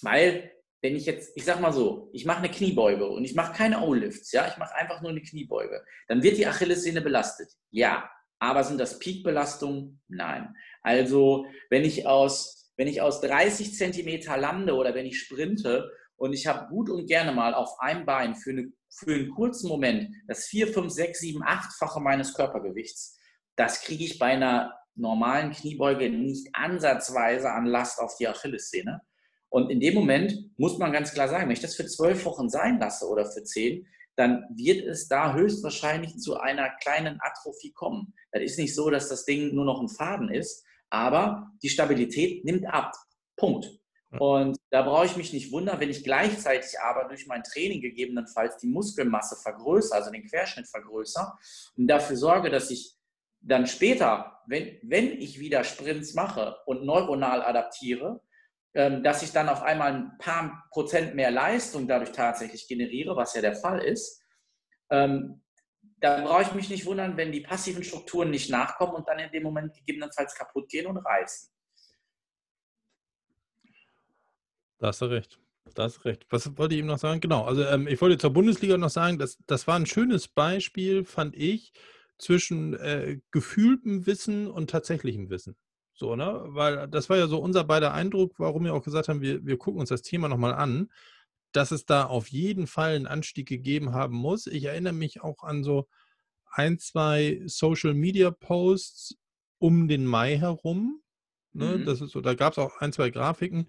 weil wenn ich jetzt, ich sag mal so, ich mache eine Kniebeuge und ich mache keine O-Lifts, ja, ich mache einfach nur eine Kniebeuge, dann wird die Achillessehne belastet. Ja, aber sind das Peakbelastungen? Nein. Also, wenn ich aus, wenn ich aus 30 Zentimeter lande oder wenn ich sprinte und ich habe gut und gerne mal auf einem Bein für, eine, für einen kurzen Moment das 4, 5, 6, 7, 8-fache meines Körpergewichts, das kriege ich bei einer normalen Kniebeuge nicht ansatzweise an Last auf die Achillessehne. Und in dem Moment muss man ganz klar sagen, wenn ich das für zwölf Wochen sein lasse oder für zehn, dann wird es da höchstwahrscheinlich zu einer kleinen Atrophie kommen. Das ist nicht so, dass das Ding nur noch ein Faden ist, aber die Stabilität nimmt ab. Punkt. Und da brauche ich mich nicht wundern, wenn ich gleichzeitig aber durch mein Training gegebenenfalls die Muskelmasse vergrößere, also den Querschnitt vergrößere und dafür sorge, dass ich dann später, wenn, wenn ich wieder Sprints mache und neuronal adaptiere, dass ich dann auf einmal ein paar Prozent mehr Leistung dadurch tatsächlich generiere, was ja der Fall ist, ähm, dann brauche ich mich nicht wundern, wenn die passiven Strukturen nicht nachkommen und dann in dem Moment gegebenenfalls kaputt gehen und reißen. Da hast du recht. Da hast du recht. Was wollte ich ihm noch sagen? Genau, also ähm, ich wollte zur Bundesliga noch sagen, das, das war ein schönes Beispiel, fand ich, zwischen äh, gefühltem Wissen und tatsächlichem Wissen. So, ne? Weil das war ja so unser beider Eindruck, warum wir auch gesagt haben, wir, wir gucken uns das Thema nochmal an, dass es da auf jeden Fall einen Anstieg gegeben haben muss. Ich erinnere mich auch an so ein, zwei Social Media Posts um den Mai herum. Ne? Mhm. Das ist so, da gab es auch ein, zwei Grafiken,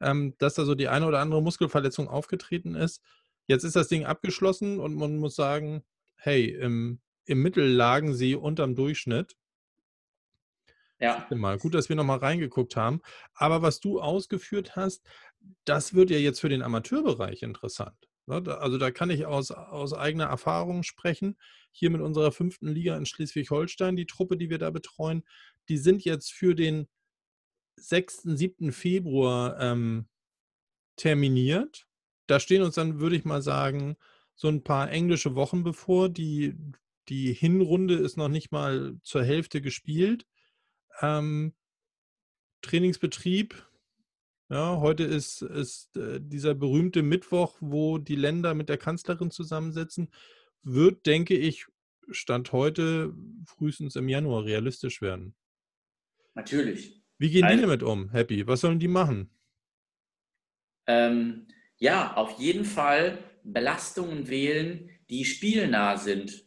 ähm, dass da so die eine oder andere Muskelverletzung aufgetreten ist. Jetzt ist das Ding abgeschlossen und man muss sagen, hey, im, im Mittel lagen sie unterm Durchschnitt. Ja. Mal. Gut, dass wir nochmal reingeguckt haben. Aber was du ausgeführt hast, das wird ja jetzt für den Amateurbereich interessant. Ne? Also da kann ich aus, aus eigener Erfahrung sprechen. Hier mit unserer fünften Liga in Schleswig-Holstein, die Truppe, die wir da betreuen, die sind jetzt für den 6., 7. Februar ähm, terminiert. Da stehen uns dann, würde ich mal sagen, so ein paar englische Wochen bevor. Die, die Hinrunde ist noch nicht mal zur Hälfte gespielt. Ähm, Trainingsbetrieb, ja, heute ist, ist äh, dieser berühmte Mittwoch, wo die Länder mit der Kanzlerin zusammensitzen, wird, denke ich, Stand heute frühestens im Januar realistisch werden. Natürlich. Wie gehen also, die damit um, Happy? Was sollen die machen? Ähm, ja, auf jeden Fall Belastungen wählen, die spielnah sind.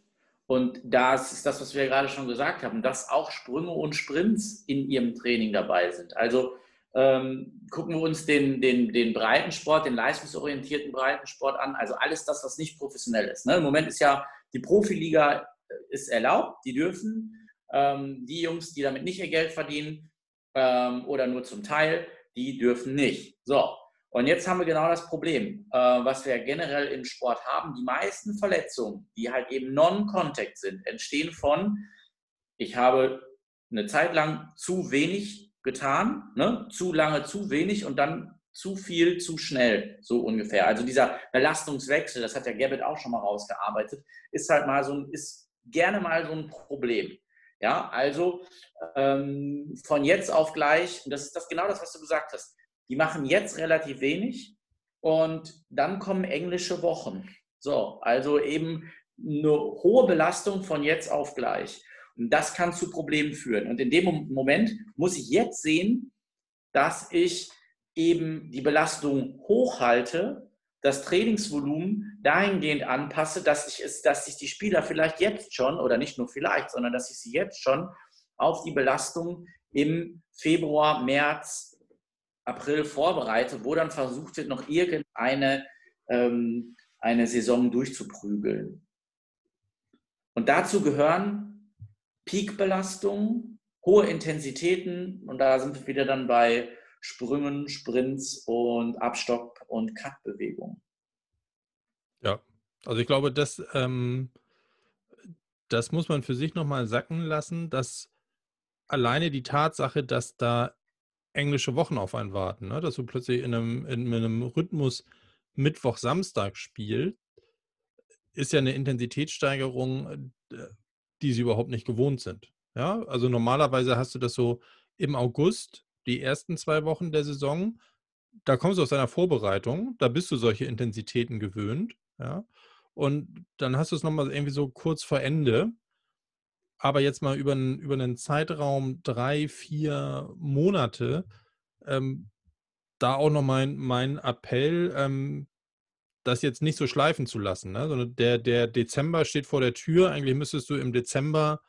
Und das ist das, was wir gerade schon gesagt haben, dass auch Sprünge und Sprints in ihrem Training dabei sind. Also ähm, gucken wir uns den, den, den Breitensport, den leistungsorientierten Breitensport an, also alles das, was nicht professionell ist. Ne? Im Moment ist ja die Profiliga äh, ist erlaubt, die dürfen. Ähm, die Jungs, die damit nicht ihr Geld verdienen ähm, oder nur zum Teil, die dürfen nicht. So, und jetzt haben wir genau das Problem, äh, was wir generell im Sport haben. Die meisten Verletzungen, die halt eben non-contact sind, entstehen von, ich habe eine Zeit lang zu wenig getan, ne? zu lange zu wenig und dann zu viel zu schnell, so ungefähr. Also dieser Belastungswechsel, das hat der Gabbett auch schon mal rausgearbeitet, ist halt mal so ein, ist gerne mal so ein Problem. Ja, also ähm, von jetzt auf gleich, und das ist das genau das, was du gesagt hast. Die machen jetzt relativ wenig und dann kommen englische Wochen. So, also eben eine hohe Belastung von jetzt auf gleich. Und das kann zu Problemen führen. Und in dem Moment muss ich jetzt sehen, dass ich eben die Belastung hochhalte, das Trainingsvolumen dahingehend anpasse, dass ich, es, dass ich die Spieler vielleicht jetzt schon, oder nicht nur vielleicht, sondern dass ich sie jetzt schon auf die Belastung im Februar, März, April vorbereite, wo dann versucht wird, noch irgendeine ähm, eine Saison durchzuprügeln. Und dazu gehören Peakbelastungen, hohe Intensitäten und da sind wir wieder dann bei Sprüngen, Sprints und Abstock- und Cut-Bewegungen. Ja, also ich glaube, das, ähm, das muss man für sich nochmal sacken lassen, dass alleine die Tatsache, dass da englische Wochen auf einen warten, ne? dass du plötzlich in einem, in einem Rhythmus Mittwoch, Samstag spielt, ist ja eine Intensitätssteigerung, äh, die sie überhaupt nicht gewohnt sind. Ja, also normalerweise hast du das so im August, die ersten zwei Wochen der Saison, da kommst du aus deiner Vorbereitung, da bist du solche Intensitäten gewöhnt, ja. Und dann hast du es nochmal irgendwie so kurz vor Ende. Aber jetzt mal über einen, über einen Zeitraum drei, vier Monate, ähm, da auch noch mein, mein Appell, ähm, das jetzt nicht so schleifen zu lassen, ne? sondern der, der Dezember steht vor der Tür. Eigentlich müsstest du im Dezember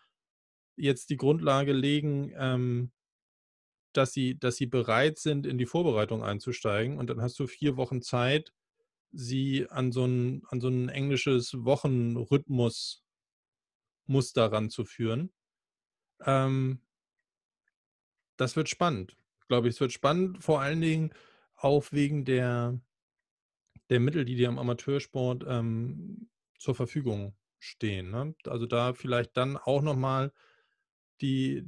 jetzt die Grundlage legen, ähm, dass, sie, dass sie bereit sind, in die Vorbereitung einzusteigen. Und dann hast du vier Wochen Zeit, sie an so ein, an so ein englisches Wochenrhythmus Muster ranzuführen. Ähm, das wird spannend, glaube ich. Es wird spannend, vor allen Dingen auch wegen der, der Mittel, die dir im Amateursport ähm, zur Verfügung stehen. Ne? Also da vielleicht dann auch nochmal die,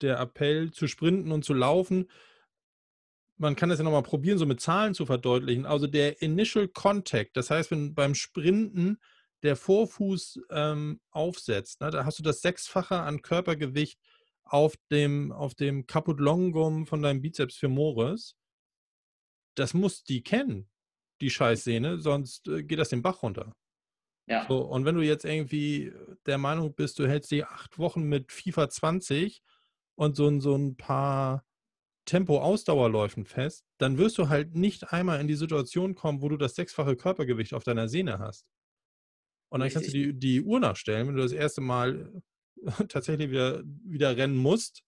der Appell zu sprinten und zu laufen. Man kann das ja nochmal probieren, so mit Zahlen zu verdeutlichen. Also der Initial Contact, das heißt, wenn beim Sprinten der Vorfuß ähm, aufsetzt, ne, da hast du das Sechsfache an Körpergewicht auf dem, auf dem Caput Longum von deinem Bizeps femoris. Das muss die kennen, die Scheißsehne, sonst äh, geht das den Bach runter. Ja. So, und wenn du jetzt irgendwie der Meinung bist, du hältst die acht Wochen mit FIFA 20 und so, so ein paar Tempo-Ausdauerläufen fest, dann wirst du halt nicht einmal in die Situation kommen, wo du das sechsfache Körpergewicht auf deiner Sehne hast. Und dann kannst du die, die Uhr nachstellen, wenn du das erste Mal tatsächlich wieder, wieder rennen musst,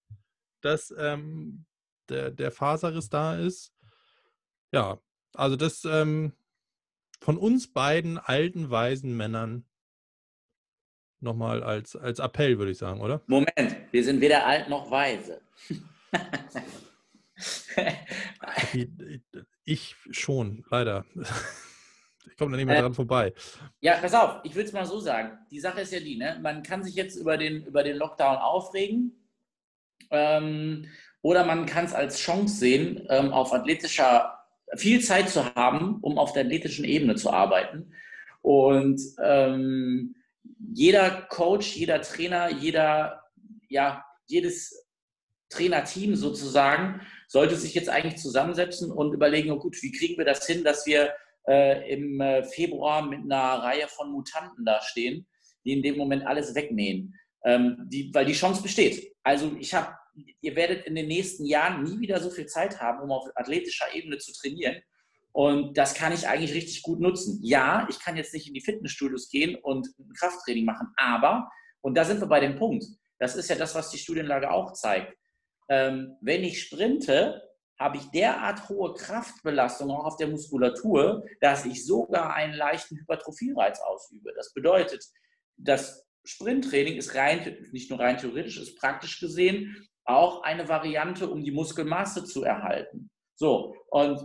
dass ähm, der, der Faserriss da ist. Ja, also das ähm, von uns beiden alten, weisen Männern nochmal als, als Appell, würde ich sagen, oder? Moment, wir sind weder alt noch weise. ich schon, leider. Ich komme da nicht mehr äh, dran vorbei. Ja, pass auf, ich würde es mal so sagen. Die Sache ist ja die, ne? man kann sich jetzt über den, über den Lockdown aufregen ähm, oder man kann es als Chance sehen, ähm, auf athletischer, viel Zeit zu haben, um auf der athletischen Ebene zu arbeiten. Und ähm, jeder Coach, jeder Trainer, jeder, ja, jedes Trainerteam sozusagen sollte sich jetzt eigentlich zusammensetzen und überlegen, oh gut, wie kriegen wir das hin, dass wir äh, im äh, Februar mit einer Reihe von Mutanten da stehen, die in dem Moment alles wegmähen. Ähm, die, weil die Chance besteht. Also ich habe, ihr werdet in den nächsten Jahren nie wieder so viel Zeit haben, um auf athletischer Ebene zu trainieren. Und das kann ich eigentlich richtig gut nutzen. Ja, ich kann jetzt nicht in die Fitnessstudios gehen und ein Krafttraining machen, aber, und da sind wir bei dem Punkt, das ist ja das, was die Studienlage auch zeigt. Ähm, wenn ich sprinte, habe ich derart hohe Kraftbelastung auch auf der Muskulatur, dass ich sogar einen leichten Hypertrophiereiz ausübe. Das bedeutet, das Sprinttraining ist rein, nicht nur rein theoretisch, ist praktisch gesehen auch eine Variante, um die Muskelmasse zu erhalten. So, und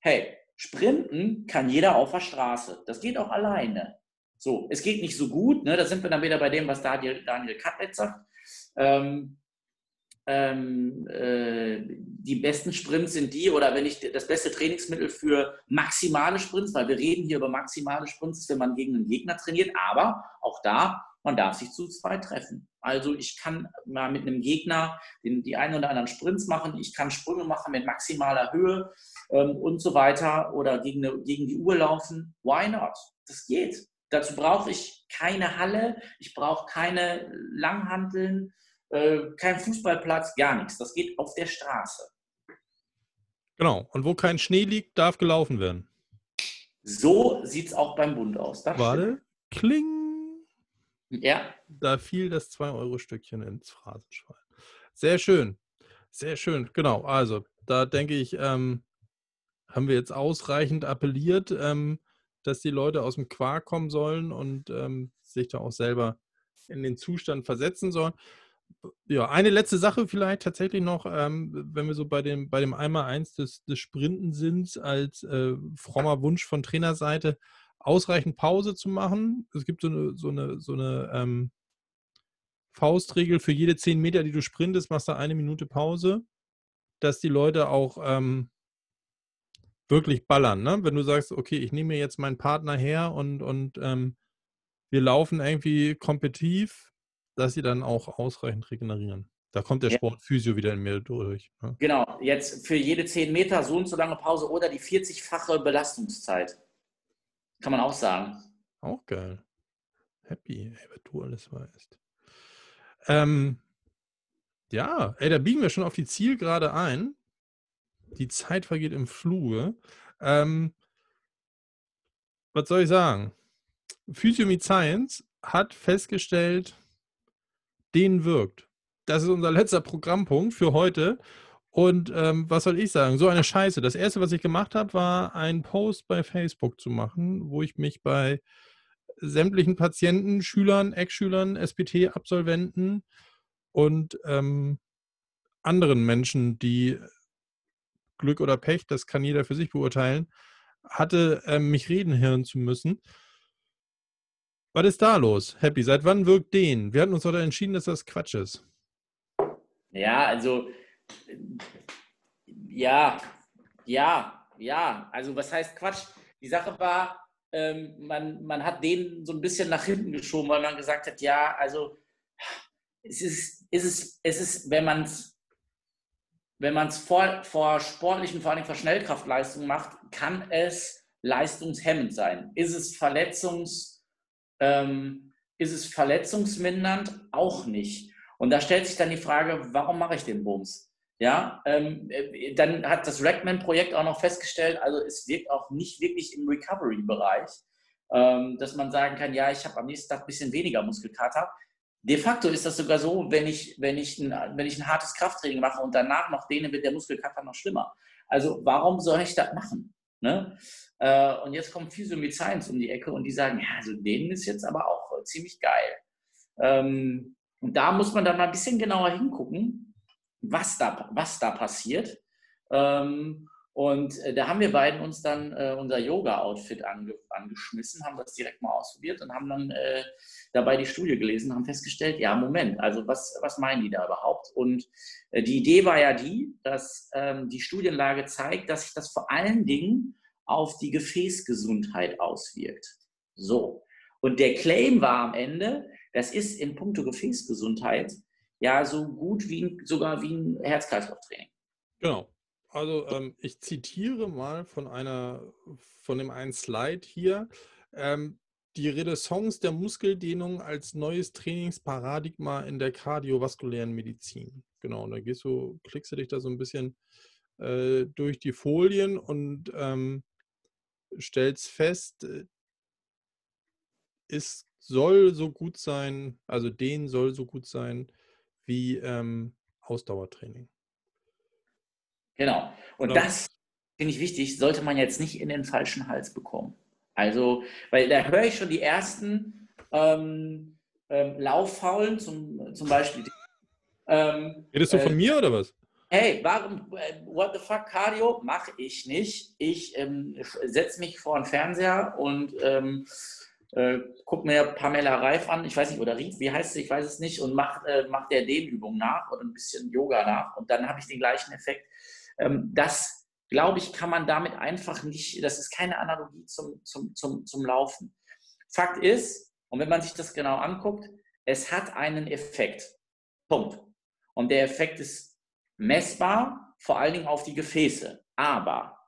hey, Sprinten kann jeder auf der Straße. Das geht auch alleine. So, es geht nicht so gut, ne? da sind wir dann wieder bei dem, was Daniel, Daniel Katlett sagt. Ähm, ähm, äh, die besten Sprints sind die, oder wenn ich das beste Trainingsmittel für maximale Sprints, weil wir reden hier über maximale Sprints, wenn man gegen einen Gegner trainiert, aber auch da, man darf sich zu zweit treffen. Also ich kann mal mit einem Gegner den, die einen oder anderen Sprints machen, ich kann Sprünge machen mit maximaler Höhe ähm, und so weiter oder gegen, eine, gegen die Uhr laufen. Why not? Das geht. Dazu brauche ich keine Halle, ich brauche keine Langhanteln, äh, keinen Fußballplatz, gar nichts. Das geht auf der Straße. Genau. Und wo kein Schnee liegt, darf gelaufen werden. So sieht es auch beim Bund aus. Das Warte. Kling. Ja. Da fiel das 2-Euro-Stückchen ins Phrasenschwein. Sehr schön. Sehr schön. Genau. Also, da denke ich, ähm, haben wir jetzt ausreichend appelliert, ähm, dass die Leute aus dem Quark kommen sollen und ähm, sich da auch selber in den Zustand versetzen sollen ja, eine letzte Sache vielleicht tatsächlich noch, ähm, wenn wir so bei dem, bei dem Einmal-Eins des, des Sprinten sind, als äh, frommer Wunsch von Trainerseite, ausreichend Pause zu machen. Es gibt so eine, so eine, so eine ähm, Faustregel für jede zehn Meter, die du sprintest, machst du eine Minute Pause, dass die Leute auch ähm, wirklich ballern. Ne? Wenn du sagst, okay, ich nehme mir jetzt meinen Partner her und, und ähm, wir laufen irgendwie kompetitiv, dass sie dann auch ausreichend regenerieren. Da kommt der ja. Sportphysio wieder in mir durch. Ne? Genau, jetzt für jede 10 Meter so und so lange Pause oder die 40-fache Belastungszeit. Kann man auch sagen. Auch geil. Happy, ey, wenn du alles weißt. Ähm, ja, ey, da biegen wir schon auf die Zielgerade ein. Die Zeit vergeht im Fluge. Ähm, was soll ich sagen? Physio Meet Science hat festgestellt, denen wirkt. Das ist unser letzter Programmpunkt für heute. Und ähm, was soll ich sagen? So eine Scheiße. Das erste, was ich gemacht habe, war einen Post bei Facebook zu machen, wo ich mich bei sämtlichen Patienten, Schülern, Ex-Schülern, SPT-Absolventen und ähm, anderen Menschen, die Glück oder Pech, das kann jeder für sich beurteilen, hatte, äh, mich reden hören zu müssen. Was ist da los, Happy? Seit wann wirkt den? Wir hatten uns heute entschieden, dass das Quatsch ist. Ja, also ja, ja, ja. Also was heißt Quatsch? Die Sache war, ähm, man, man hat den so ein bisschen nach hinten geschoben, weil man gesagt hat, ja, also es ist, es ist, es ist wenn man es wenn man es vor, vor sportlichen, vor allem vor Schnellkraftleistungen macht, kann es leistungshemmend sein. Ist es verletzungs- ähm, ist es verletzungsmindernd? Auch nicht. Und da stellt sich dann die Frage, warum mache ich den Bums? Ja, ähm, äh, dann hat das Rackman-Projekt auch noch festgestellt, also es wirkt auch nicht wirklich im Recovery-Bereich, ähm, dass man sagen kann, ja, ich habe am nächsten Tag ein bisschen weniger Muskelkater. De facto ist das sogar so, wenn ich, wenn ich, ein, wenn ich ein hartes Krafttraining mache und danach noch dehne, wird der Muskelkater noch schlimmer. Also warum soll ich das machen? Ne? Äh, und jetzt kommt Physio mit Science um die Ecke und die sagen, ja, also denen ist jetzt aber auch äh, ziemlich geil. Ähm, und da muss man dann mal ein bisschen genauer hingucken, was da, was da passiert. Ähm, und äh, da haben wir beiden uns dann äh, unser Yoga-Outfit ange angeschmissen, haben das direkt mal ausprobiert und haben dann äh, dabei die Studie gelesen, haben festgestellt, ja, Moment, also was, was meinen die da überhaupt? Und äh, die Idee war ja die, dass ähm, die Studienlage zeigt, dass sich das vor allen Dingen auf die Gefäßgesundheit auswirkt. So. Und der Claim war am Ende, das ist in puncto Gefäßgesundheit ja so gut wie sogar wie ein Herz-Kreislauf-Training. Genau. Also ähm, ich zitiere mal von einer, von dem einen Slide hier. Ähm, die Renaissance der Muskeldehnung als neues Trainingsparadigma in der kardiovaskulären Medizin. Genau, und da gehst du, klickst du dich da so ein bisschen äh, durch die Folien und ähm, stellst fest, äh, es soll so gut sein, also den soll so gut sein wie ähm, Ausdauertraining. Genau. Und genau. das finde ich wichtig, sollte man jetzt nicht in den falschen Hals bekommen. Also, weil da höre ich schon die ersten ähm, ähm, Lauffaulen zum, zum Beispiel. Ähm, Redest du von äh, mir oder was? hey, warum, äh, what the fuck, Cardio? Mache ich nicht. Ich ähm, setze mich vor den Fernseher und ähm, äh, gucke mir Pamela Reif an, ich weiß nicht, oder Rief, wie heißt sie, ich weiß es nicht, und mache äh, mach der Dehnübung nach oder ein bisschen Yoga nach und dann habe ich den gleichen Effekt. Ähm, das, glaube ich, kann man damit einfach nicht, das ist keine Analogie zum, zum, zum, zum Laufen. Fakt ist, Und wenn man sich das genau anguckt, es hat einen Effekt. Punkt. Und der Effekt ist messbar, vor allen Dingen auf die Gefäße. Aber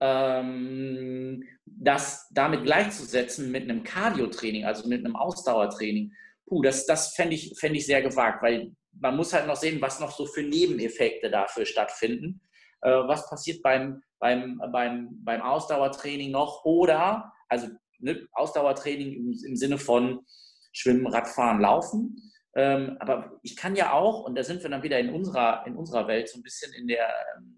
ähm, das damit gleichzusetzen mit einem Cardio-Training, also mit einem Ausdauertraining, puh, das, das fände ich, fänd ich sehr gewagt, weil man muss halt noch sehen, was noch so für Nebeneffekte dafür stattfinden. Äh, was passiert beim, beim, beim, beim Ausdauertraining noch? Oder, also ne, Ausdauertraining im, im Sinne von Schwimmen, Radfahren, Laufen. Ähm, aber ich kann ja auch, und da sind wir dann wieder in unserer, in unserer Welt so ein bisschen in der ähm,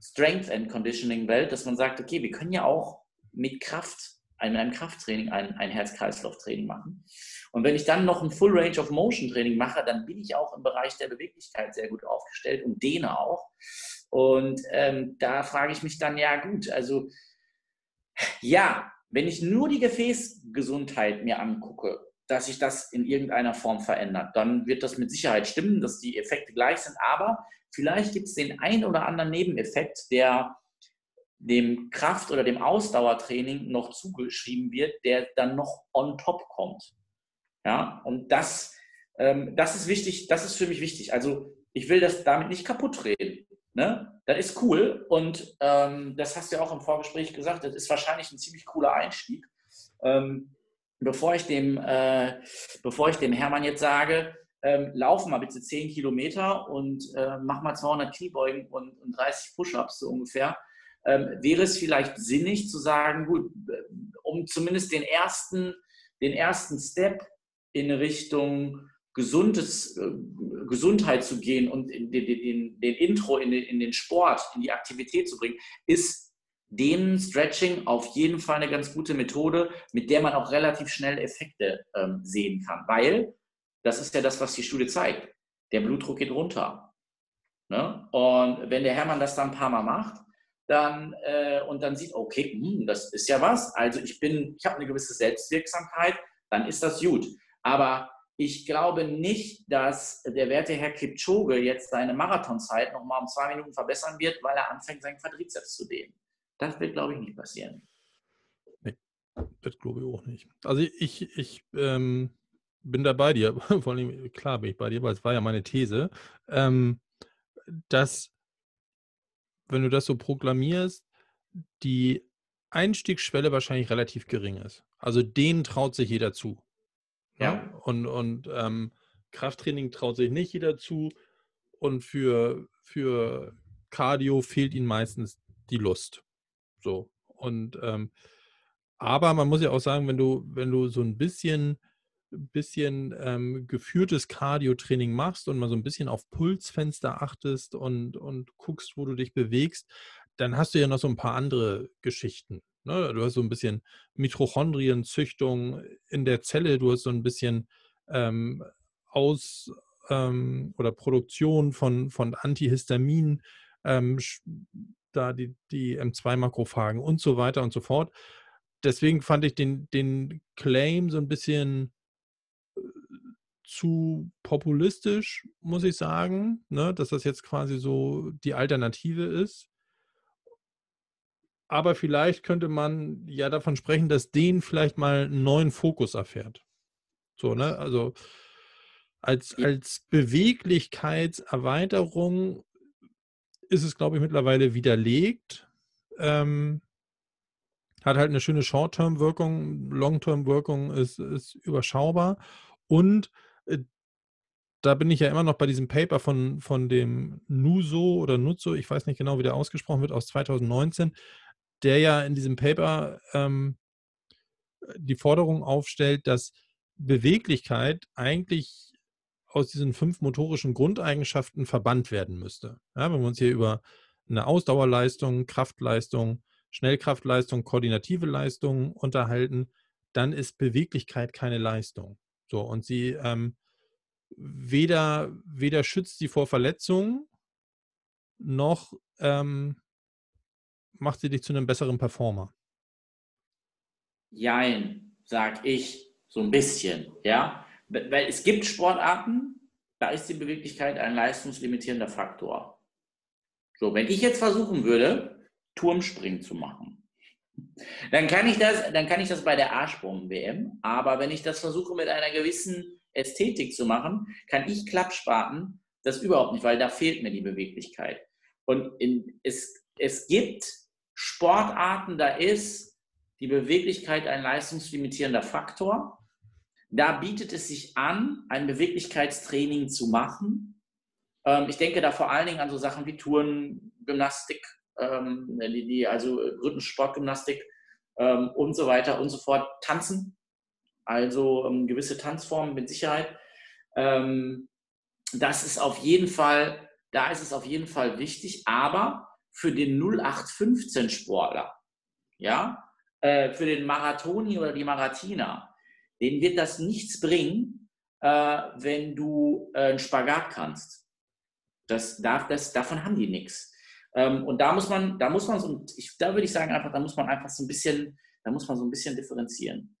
Strength and Conditioning Welt, dass man sagt, okay, wir können ja auch mit Kraft, in einem Krafttraining ein, ein Herz-Kreislauf-Training machen. Und wenn ich dann noch ein Full Range of Motion Training mache, dann bin ich auch im Bereich der Beweglichkeit sehr gut aufgestellt und dehne auch. Und ähm, da frage ich mich dann, ja gut, also ja, wenn ich nur die Gefäßgesundheit mir angucke, dass sich das in irgendeiner Form verändert, dann wird das mit Sicherheit stimmen, dass die Effekte gleich sind. Aber vielleicht gibt es den einen oder anderen Nebeneffekt, der dem Kraft- oder dem Ausdauertraining noch zugeschrieben wird, der dann noch on top kommt. Ja, und das, ähm, das ist wichtig, das ist für mich wichtig. Also ich will das damit nicht kaputt reden. Ne? Das ist cool und ähm, das hast du ja auch im Vorgespräch gesagt, das ist wahrscheinlich ein ziemlich cooler Einstieg. Ähm, bevor, ich dem, äh, bevor ich dem Hermann jetzt sage, ähm, lauf mal bitte 10 Kilometer und äh, mach mal 200 Kniebeugen und, und 30 Push-Ups so ungefähr, ähm, wäre es vielleicht sinnig zu sagen, gut, äh, um zumindest den ersten, den ersten Step in Richtung gesundes, äh, Gesundheit zu gehen und den, den, den Intro in den, in den Sport, in die Aktivität zu bringen, ist dem Stretching auf jeden Fall eine ganz gute Methode, mit der man auch relativ schnell Effekte ähm, sehen kann. Weil, das ist ja das, was die Studie zeigt, der Blutdruck geht runter. Ne? Und wenn der Hermann das dann ein paar Mal macht, dann äh, und dann sieht, okay, hm, das ist ja was. Also ich bin, ich habe eine gewisse Selbstwirksamkeit, dann ist das gut. Aber ich glaube nicht, dass der werte Herr Kipchoge jetzt seine Marathonzeit nochmal um zwei Minuten verbessern wird, weil er anfängt, seinen Quadrizeps zu dehnen. Das wird, glaube ich, nicht passieren. Nee, das glaube ich auch nicht. Also ich, ich ähm, bin da bei dir. Vor allem, klar bin ich bei dir, weil es war ja meine These, ähm, dass, wenn du das so proklamierst, die Einstiegsschwelle wahrscheinlich relativ gering ist. Also den traut sich jeder zu. Ja. Ne? Und, und ähm, Krafttraining traut sich nicht jeder zu. Und für, für Cardio fehlt ihnen meistens die Lust. So. Und ähm, aber man muss ja auch sagen, wenn du, wenn du so ein bisschen, bisschen ähm, geführtes Cardio-Training machst und mal so ein bisschen auf Pulsfenster achtest und, und guckst, wo du dich bewegst, dann hast du ja noch so ein paar andere Geschichten. Ne? Du hast so ein bisschen Mitochondrienzüchtung in der Zelle, du hast so ein bisschen ähm, Aus- ähm, oder Produktion von, von Antihistamin, ähm, da die, die M2-Makrophagen und so weiter und so fort. Deswegen fand ich den, den Claim so ein bisschen äh, zu populistisch, muss ich sagen, ne? dass das jetzt quasi so die Alternative ist. Aber vielleicht könnte man ja davon sprechen, dass den vielleicht mal einen neuen Fokus erfährt. So, ne? Also als, als Beweglichkeitserweiterung ist es, glaube ich, mittlerweile widerlegt. Ähm, hat halt eine schöne Short-Term-Wirkung, Long-Term-Wirkung ist, ist überschaubar. Und äh, da bin ich ja immer noch bei diesem Paper von, von dem Nuso oder Nutso, ich weiß nicht genau, wie der ausgesprochen wird, aus 2019, der ja in diesem Paper ähm, die Forderung aufstellt, dass Beweglichkeit eigentlich aus diesen fünf motorischen Grundeigenschaften verbannt werden müsste. Ja, wenn wir uns hier über eine Ausdauerleistung, Kraftleistung, Schnellkraftleistung, koordinative Leistung unterhalten, dann ist Beweglichkeit keine Leistung. So, und sie ähm, weder, weder schützt sie vor Verletzungen, noch ähm, macht sie dich zu einem besseren Performer. Jein, sag ich so ein bisschen, ja. Weil es gibt Sportarten, da ist die Beweglichkeit ein leistungslimitierender Faktor. So, wenn ich jetzt versuchen würde, Turmspringen zu machen, Dann kann ich das, dann kann ich das bei der Arschbomben-WM, aber wenn ich das versuche mit einer gewissen Ästhetik zu machen, kann ich Klappspaten das überhaupt nicht, weil da fehlt mir die Beweglichkeit. Und in, es, es gibt Sportarten, da ist die Beweglichkeit ein leistungslimitierender Faktor. Da bietet es sich an, ein Beweglichkeitstraining zu machen. Ähm, ich denke da vor allen Dingen an so Sachen wie Touren, Gymnastik, ähm, also Rhythmussportgymnastik ähm, und so weiter und so fort. Tanzen, also gewisse Tanzformen mit Sicherheit. Das ist auf jeden Fall, da ist es auf jeden Fall wichtig, aber für den 0815 Sportler, ja, äh, für den Marathoni oder die Marathiner, denen wird das nichts bringen, äh, wenn du äh, einen Spagat kannst. Das darf, das, davon haben die nichts. Ähm, und da muss man, da muss man so, ich, da würde ich sagen einfach, da muss man einfach so ein bisschen, da muss man so ein bisschen differenzieren.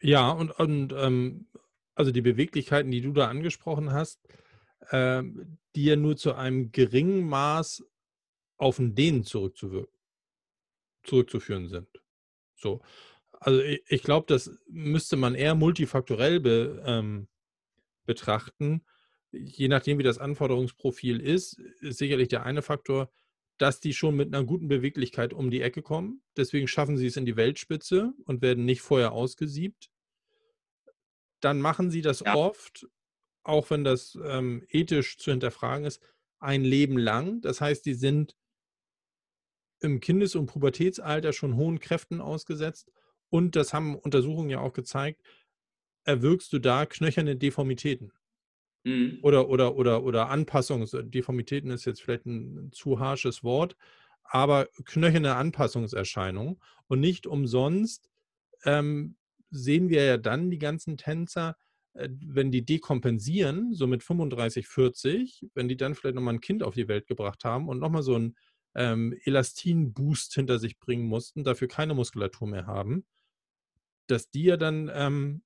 Ja, und, und ähm, also die Beweglichkeiten, die du da angesprochen hast, äh, die ja nur zu einem geringen Maß auf den Dehnen zurückzuführen sind. So. Also ich, ich glaube, das müsste man eher multifaktorell be, ähm, betrachten. Je nachdem, wie das Anforderungsprofil ist, ist sicherlich der eine Faktor, dass die schon mit einer guten Beweglichkeit um die Ecke kommen. Deswegen schaffen sie es in die Weltspitze und werden nicht vorher ausgesiebt dann machen sie das ja. oft, auch wenn das ähm, ethisch zu hinterfragen ist, ein Leben lang. Das heißt, die sind im Kindes- und Pubertätsalter schon hohen Kräften ausgesetzt. Und das haben Untersuchungen ja auch gezeigt, erwirkst du da knöcherne Deformitäten. Mhm. Oder, oder, oder, oder Anpassungs, Deformitäten ist jetzt vielleicht ein, zu harsches Wort, aber knöcherne Anpassungserscheinungen. Und nicht umsonst ähm, sehen wir ja dann die ganzen Tänzer, wenn die dekompensieren, so mit 35, 40, wenn die dann vielleicht nochmal ein Kind auf die Welt gebracht haben und nochmal so einen ähm, Elastin-Boost hinter sich bringen mussten, dafür keine Muskulatur mehr haben, dass die ja dann ähm,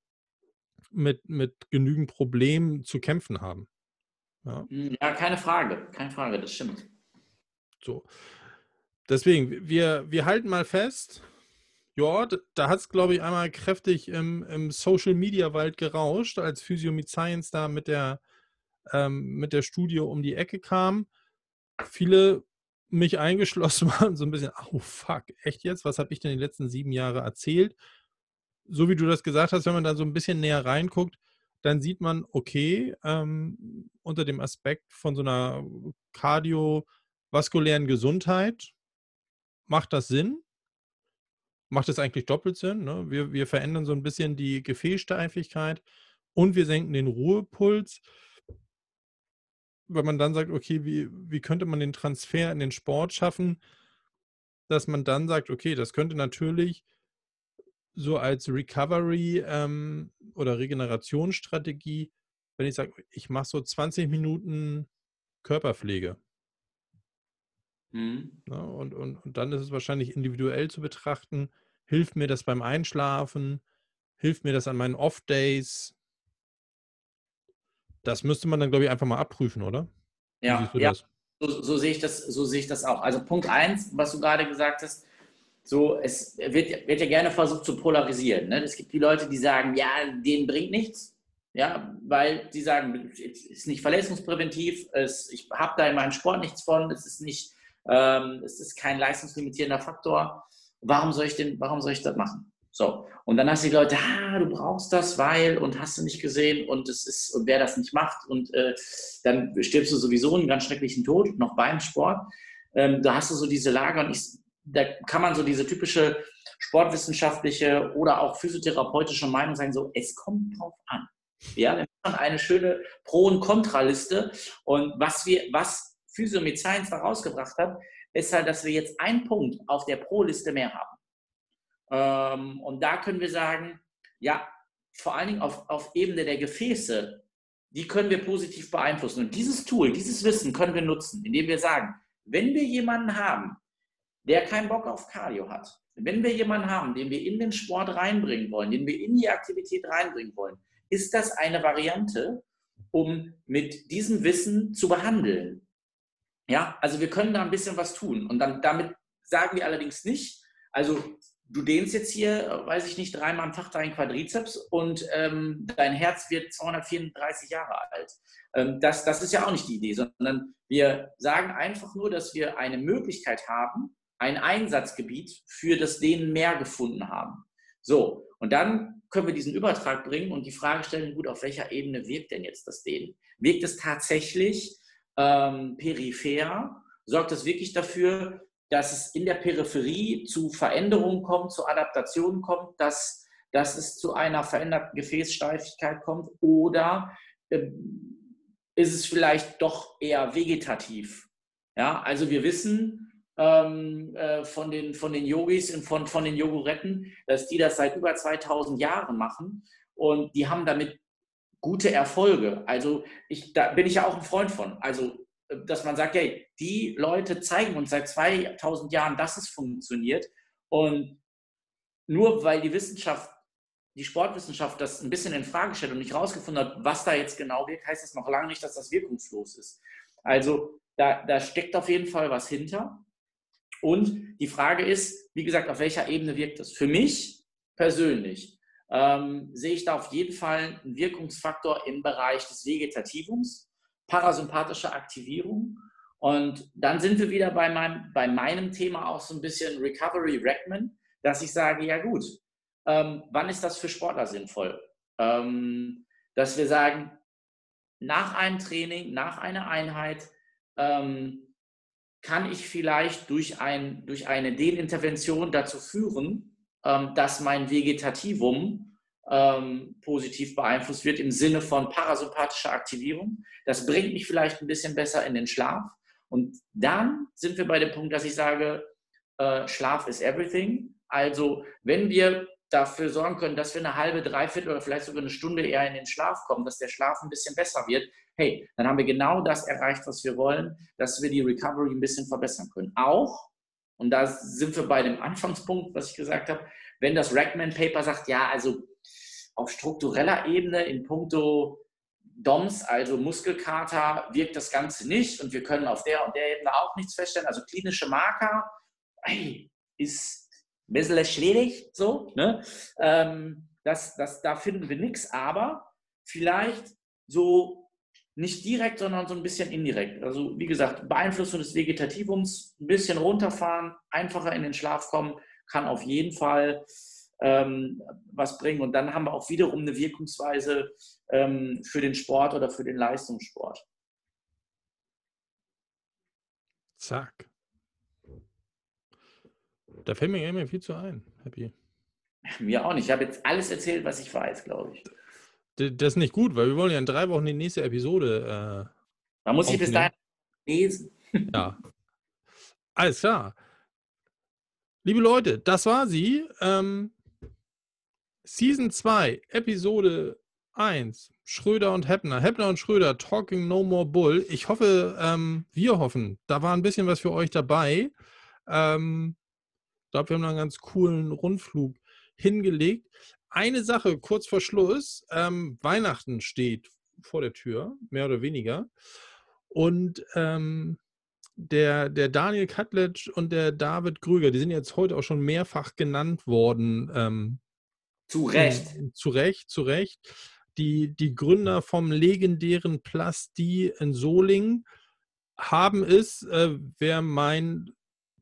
mit, mit genügend Problemen zu kämpfen haben. Ja. Hm, ja, keine Frage, keine Frage, das stimmt. So. Deswegen, wir, wir halten mal fest, ja, da hat es, glaube ich, einmal kräftig im, im Social Media Wald gerauscht, als Physio mit Science da mit der, ähm, mit der Studie um die Ecke kam. Viele, mich eingeschlossen, waren so ein bisschen, oh fuck, echt jetzt? Was habe ich denn die letzten sieben Jahre erzählt? So wie du das gesagt hast, wenn man da so ein bisschen näher reinguckt, dann sieht man, okay, ähm, unter dem Aspekt von so einer kardiovaskulären Gesundheit macht das Sinn macht es eigentlich doppelt Sinn. Ne? Wir, wir verändern so ein bisschen die Gefäßsteifigkeit und wir senken den Ruhepuls. Wenn man dann sagt, okay, wie, wie könnte man den Transfer in den Sport schaffen, dass man dann sagt, okay, das könnte natürlich so als Recovery ähm, oder Regenerationsstrategie, wenn ich sage, ich mache so 20 Minuten Körperpflege. Mhm. Ja, ne, und, und, und dann ist es wahrscheinlich individuell zu betrachten, hilft mir das beim Einschlafen, hilft mir das an meinen Off-Days. Das müsste man dann, glaube ich, einfach mal abprüfen, oder? Ja, ja. So, so, sehe ich das, so sehe ich das auch. Also Punkt eins, was du gerade gesagt hast, so, es wird, wird ja gerne versucht zu polarisieren. Ne? Es gibt die Leute, die sagen, ja, denen bringt nichts. Ja, weil sie sagen, es ist nicht verletzungspräventiv, es, ich habe da in meinem Sport nichts von, es ist nicht ähm, es ist kein leistungslimitierender Faktor. Warum soll ich denn, warum soll ich das machen? So. Und dann hast du die Leute, ah, du brauchst das, weil, und hast du nicht gesehen, und es ist, und wer das nicht macht, und äh, dann stirbst du sowieso einen ganz schrecklichen Tod, noch beim Sport. Ähm, da hast du so diese Lager, und ich, da kann man so diese typische sportwissenschaftliche oder auch physiotherapeutische Meinung sein, so, es kommt drauf an. Ja, dann hat man eine schöne Pro- und Kontraliste. Und was wir, was Physio mit Science rausgebracht hat, ist halt, dass wir jetzt einen Punkt auf der Pro-Liste mehr haben. Ähm, und da können wir sagen, ja, vor allen Dingen auf, auf Ebene der Gefäße, die können wir positiv beeinflussen. Und dieses Tool, dieses Wissen können wir nutzen, indem wir sagen, wenn wir jemanden haben, der keinen Bock auf Cardio hat, wenn wir jemanden haben, den wir in den Sport reinbringen wollen, den wir in die Aktivität reinbringen wollen, ist das eine Variante, um mit diesem Wissen zu behandeln. Ja, also wir können da ein bisschen was tun und dann damit sagen wir allerdings nicht. Also du dehnst jetzt hier, weiß ich nicht, dreimal am Tag deinen Quadrizeps und ähm, dein Herz wird 234 Jahre alt. Ähm, das, das ist ja auch nicht die Idee, sondern wir sagen einfach nur, dass wir eine Möglichkeit haben, ein Einsatzgebiet für das Dehnen mehr gefunden haben. So, und dann können wir diesen Übertrag bringen und die Frage stellen, gut, auf welcher Ebene wirkt denn jetzt das Dehnen? Wirkt es tatsächlich ähm, peripher? Sorgt es wirklich dafür, dass es in der Peripherie zu Veränderungen kommt, zu Adaptationen kommt, dass, dass es zu einer veränderten Gefäßsteifigkeit kommt? Oder äh, ist es vielleicht doch eher vegetativ? Ja, also wir wissen, ähm, äh, von, den, von den Yogis und von, von den Yoguretten, dass die das seit über 2000 Jahren machen und die haben damit gute Erfolge. Also ich, da bin ich ja auch ein Freund von. Also dass man sagt, hey, die Leute zeigen uns seit 2000 Jahren, dass es funktioniert und nur weil die Wissenschaft, die Sportwissenschaft das ein bisschen in Frage stellt und nicht rausgefunden hat, was da jetzt genau wirkt, heißt das noch lange nicht, dass das wirkungslos ist. Also da, da steckt auf jeden Fall was hinter. Und die Frage ist, wie gesagt, auf welcher Ebene wirkt das? Für mich persönlich ähm, sehe ich da auf jeden Fall einen Wirkungsfaktor im Bereich des Vegetativums, parasympathische Aktivierung. Und dann sind wir wieder bei meinem, bei meinem Thema auch so ein bisschen Recovery Recommend, dass ich sage, ja gut, ähm, wann ist das für Sportler sinnvoll? Ähm, dass wir sagen, nach einem Training, nach einer Einheit, ähm, kann ich vielleicht durch, ein, durch eine Denintervention dazu führen, ähm, dass mein Vegetativum ähm, positiv beeinflusst wird im Sinne von parasympathischer Aktivierung. Das bringt mich vielleicht ein bisschen besser in den Schlaf. Und dann sind wir bei dem Punkt, dass ich sage, äh, Schlaf is everything. Also wenn wir dafür sorgen können, dass wir eine halbe, dreiviertel oder vielleicht sogar eine Stunde eher in den Schlaf kommen, dass der Schlaf ein bisschen besser wird, hey, dann haben wir genau das erreicht, was wir wollen, dass wir die Recovery ein bisschen verbessern können. Auch, und da sind wir bei dem Anfangspunkt, was ich gesagt habe, wenn das Rackman Paper sagt, ja, also auf struktureller Ebene in puncto DOMS, also Muskelkater, wirkt das Ganze nicht und wir können auf der und der Ebene auch nichts feststellen. Also klinische Marker hey, ist ein bisschen schwierig, so. Ne? Ähm, das, das, da finden wir nichts, aber vielleicht so nicht direkt, sondern so ein bisschen indirekt. Also wie gesagt, Beeinflussung des Vegetativums, ein bisschen runterfahren, einfacher in den Schlaf kommen, kann auf jeden Fall ähm, was bringen. Und dann haben wir auch wiederum eine Wirkungsweise ähm, für den Sport oder für den Leistungssport. Zack. Da fällt mir immer viel zu ein. Happy. Mir auch nicht. Ich habe jetzt alles erzählt, was ich weiß, glaube ich. Das ist nicht gut, weil wir wollen ja in drei Wochen die nächste Episode. Äh, Man muss sich bis dahin lesen. Ja. Alles klar. Liebe Leute, das war sie. Ähm, Season 2, Episode 1. Schröder und Heppner. Heppner und Schröder, Talking No More Bull. Ich hoffe, ähm, wir hoffen, da war ein bisschen was für euch dabei. Ähm, ich glaube, wir haben einen ganz coolen Rundflug hingelegt. Eine Sache kurz vor Schluss. Ähm, Weihnachten steht vor der Tür, mehr oder weniger. Und ähm, der, der Daniel Katletsch und der David Grüger, die sind jetzt heute auch schon mehrfach genannt worden. Ähm, zu Recht. Zu Recht, zu Recht. Die, die Gründer vom legendären Plasti in Solingen haben es, äh, wer mein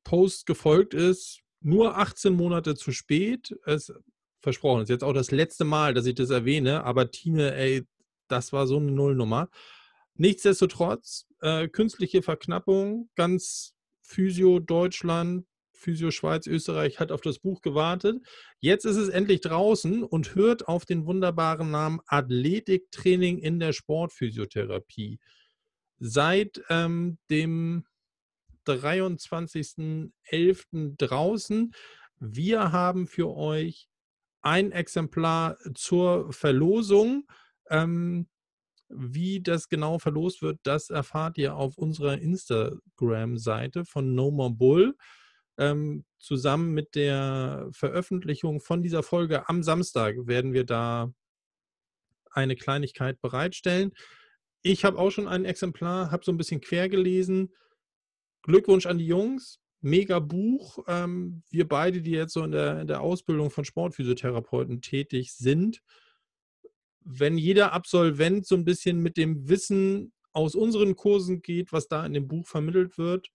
Post gefolgt ist, nur 18 Monate zu spät. Es versprochen. Das ist jetzt auch das letzte Mal, dass ich das erwähne, aber Tine, ey, das war so eine Nullnummer. Nichtsdestotrotz, äh, künstliche Verknappung, ganz Physio Deutschland, Physio Schweiz, Österreich hat auf das Buch gewartet. Jetzt ist es endlich draußen und hört auf den wunderbaren Namen Athletiktraining in der Sportphysiotherapie. Seit ähm, dem 23.11. draußen. Wir haben für euch ein Exemplar zur Verlosung. Ähm, wie das genau verlost wird, das erfahrt ihr auf unserer Instagram-Seite von No More Bull. Ähm, zusammen mit der Veröffentlichung von dieser Folge am Samstag werden wir da eine Kleinigkeit bereitstellen. Ich habe auch schon ein Exemplar, habe so ein bisschen quer gelesen. Glückwunsch an die Jungs. Mega Buch. Ähm, wir beide, die jetzt so in der, in der Ausbildung von Sportphysiotherapeuten tätig sind, wenn jeder Absolvent so ein bisschen mit dem Wissen aus unseren Kursen geht, was da in dem Buch vermittelt wird,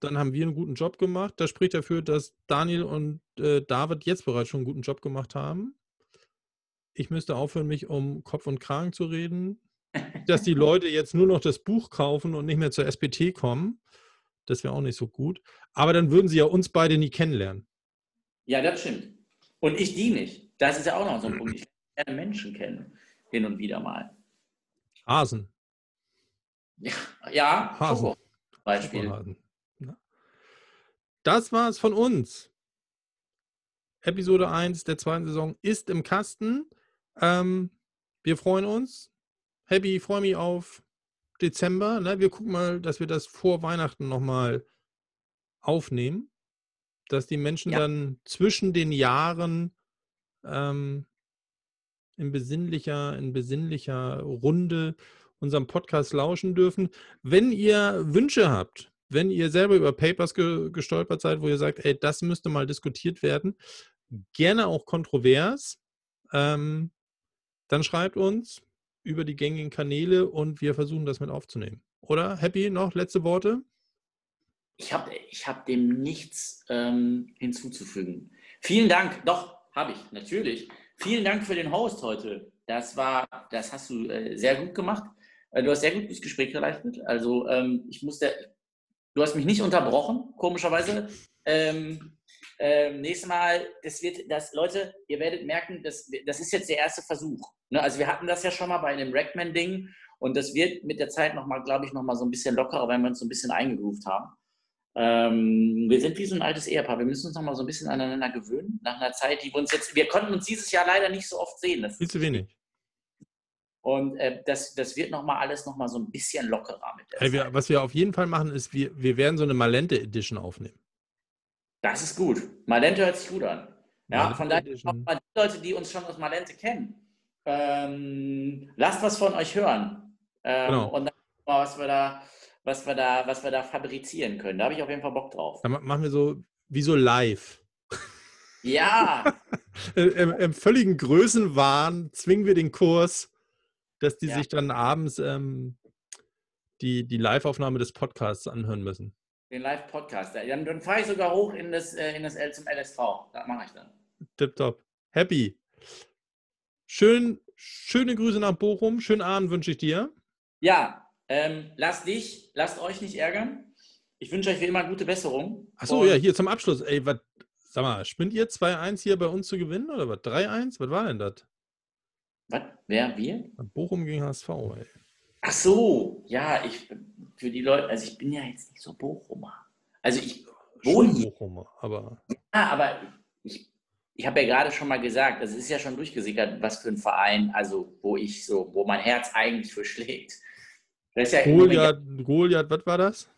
dann haben wir einen guten Job gemacht. Das spricht dafür, dass Daniel und äh, David jetzt bereits schon einen guten Job gemacht haben. Ich müsste aufhören, mich um Kopf und Kragen zu reden. Dass die Leute jetzt nur noch das Buch kaufen und nicht mehr zur SPT kommen, das wäre auch nicht so gut. Aber dann würden sie ja uns beide nie kennenlernen. Ja, das stimmt. Und ich die nicht. Das ist ja auch noch so ein Punkt. Ich lerne Menschen kennen, hin und wieder mal. Hasen. Ja, ja Hasen. Beispiel. Schokohasen. Das war's von uns. Episode 1 der zweiten Saison ist im Kasten. Ähm, wir freuen uns. Happy, freue mich auf Dezember. Ne? Wir gucken mal, dass wir das vor Weihnachten nochmal aufnehmen. Dass die Menschen ja. dann zwischen den Jahren ähm, in besinnlicher, in besinnlicher Runde unserem Podcast lauschen dürfen. Wenn ihr Wünsche habt, wenn ihr selber über Papers ge gestolpert seid, wo ihr sagt, ey, das müsste mal diskutiert werden, gerne auch kontrovers, ähm, dann schreibt uns über die gängigen Kanäle und wir versuchen das mit aufzunehmen. Oder Happy noch letzte Worte? Ich habe ich hab dem nichts ähm, hinzuzufügen. Vielen Dank. Doch, habe ich, natürlich. Vielen Dank für den Host heute. Das war, das hast du äh, sehr gut gemacht. Äh, du hast sehr gut das Gespräch geleistet. Also ähm, ich musste, Du hast mich nicht unterbrochen, komischerweise. Ähm, ähm, nächstes Mal, das wird, das, Leute, ihr werdet merken, das, das ist jetzt der erste Versuch. Ne? Also wir hatten das ja schon mal bei einem Rackman-Ding und das wird mit der Zeit nochmal, glaube ich, nochmal so ein bisschen lockerer, weil wir uns so ein bisschen eingegroovt haben. Ähm, wir sind wie so ein altes Ehepaar. Wir müssen uns nochmal so ein bisschen aneinander gewöhnen, nach einer Zeit, die wir uns jetzt, wir konnten uns dieses Jahr leider nicht so oft sehen. Viel zu wenig. Und äh, das, das wird nochmal alles nochmal so ein bisschen lockerer mit der hey, wir, Was wir auf jeden Fall machen, ist, wir, wir werden so eine Malente Edition aufnehmen. Das ist gut. Malente hört sich gut an. Ja, Malente von daher auch mal die Leute, die uns schon aus Malente kennen, ähm, lasst was von euch hören. Ähm, genau. Und dann mal, was wir da, was wir da, was wir da fabrizieren können. Da habe ich auf jeden Fall Bock drauf. Dann machen wir so wie so live. Ja. Im, Im, völligen Größenwahn zwingen wir den Kurs dass die ja. sich dann abends ähm, die, die Live-Aufnahme des Podcasts anhören müssen. Den Live-Podcast. Dann, dann fahre ich sogar hoch in das, äh, in das L zum LSV. Das mache ich dann. Tipptopp. Happy. Schön, schöne Grüße nach Bochum. Schönen Abend wünsche ich dir. Ja, ähm, lasst dich, lasst euch nicht ärgern. Ich wünsche euch wie immer gute Besserung. Achso, ja, hier zum Abschluss. Ey, was, sag mal, spinnt ihr 2-1 hier bei uns zu gewinnen oder was? 3-1? Was war denn das? Was? Wer? Wir? Bochum gegen HSV, ey. Ach so, ja, ich für die Leute, also ich bin ja jetzt nicht so Bochumer. Also ich wohne. Bochumer, aber. Ja, aber ich, ich habe ja gerade schon mal gesagt, es ist ja schon durchgesickert, was für ein Verein, also wo ich so, wo mein Herz eigentlich für schlägt. Das ist ja Goliath, Goliath, was war das?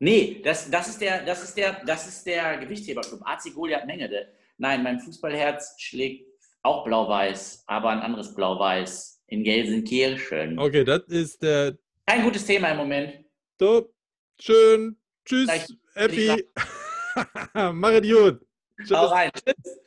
Nee, das, das, ist der, das, ist der, das ist der Gewichtheberclub, AC Goliath Mengede. Nein, mein Fußballherz schlägt auch blau-weiß, aber ein anderes blau-weiß in Gelsenkirchen. Okay, das ist der. Kein gutes Thema im Moment. So, schön. Tschüss, Happy. Mach es gut. Tschüss. Hau rein. Tschüss.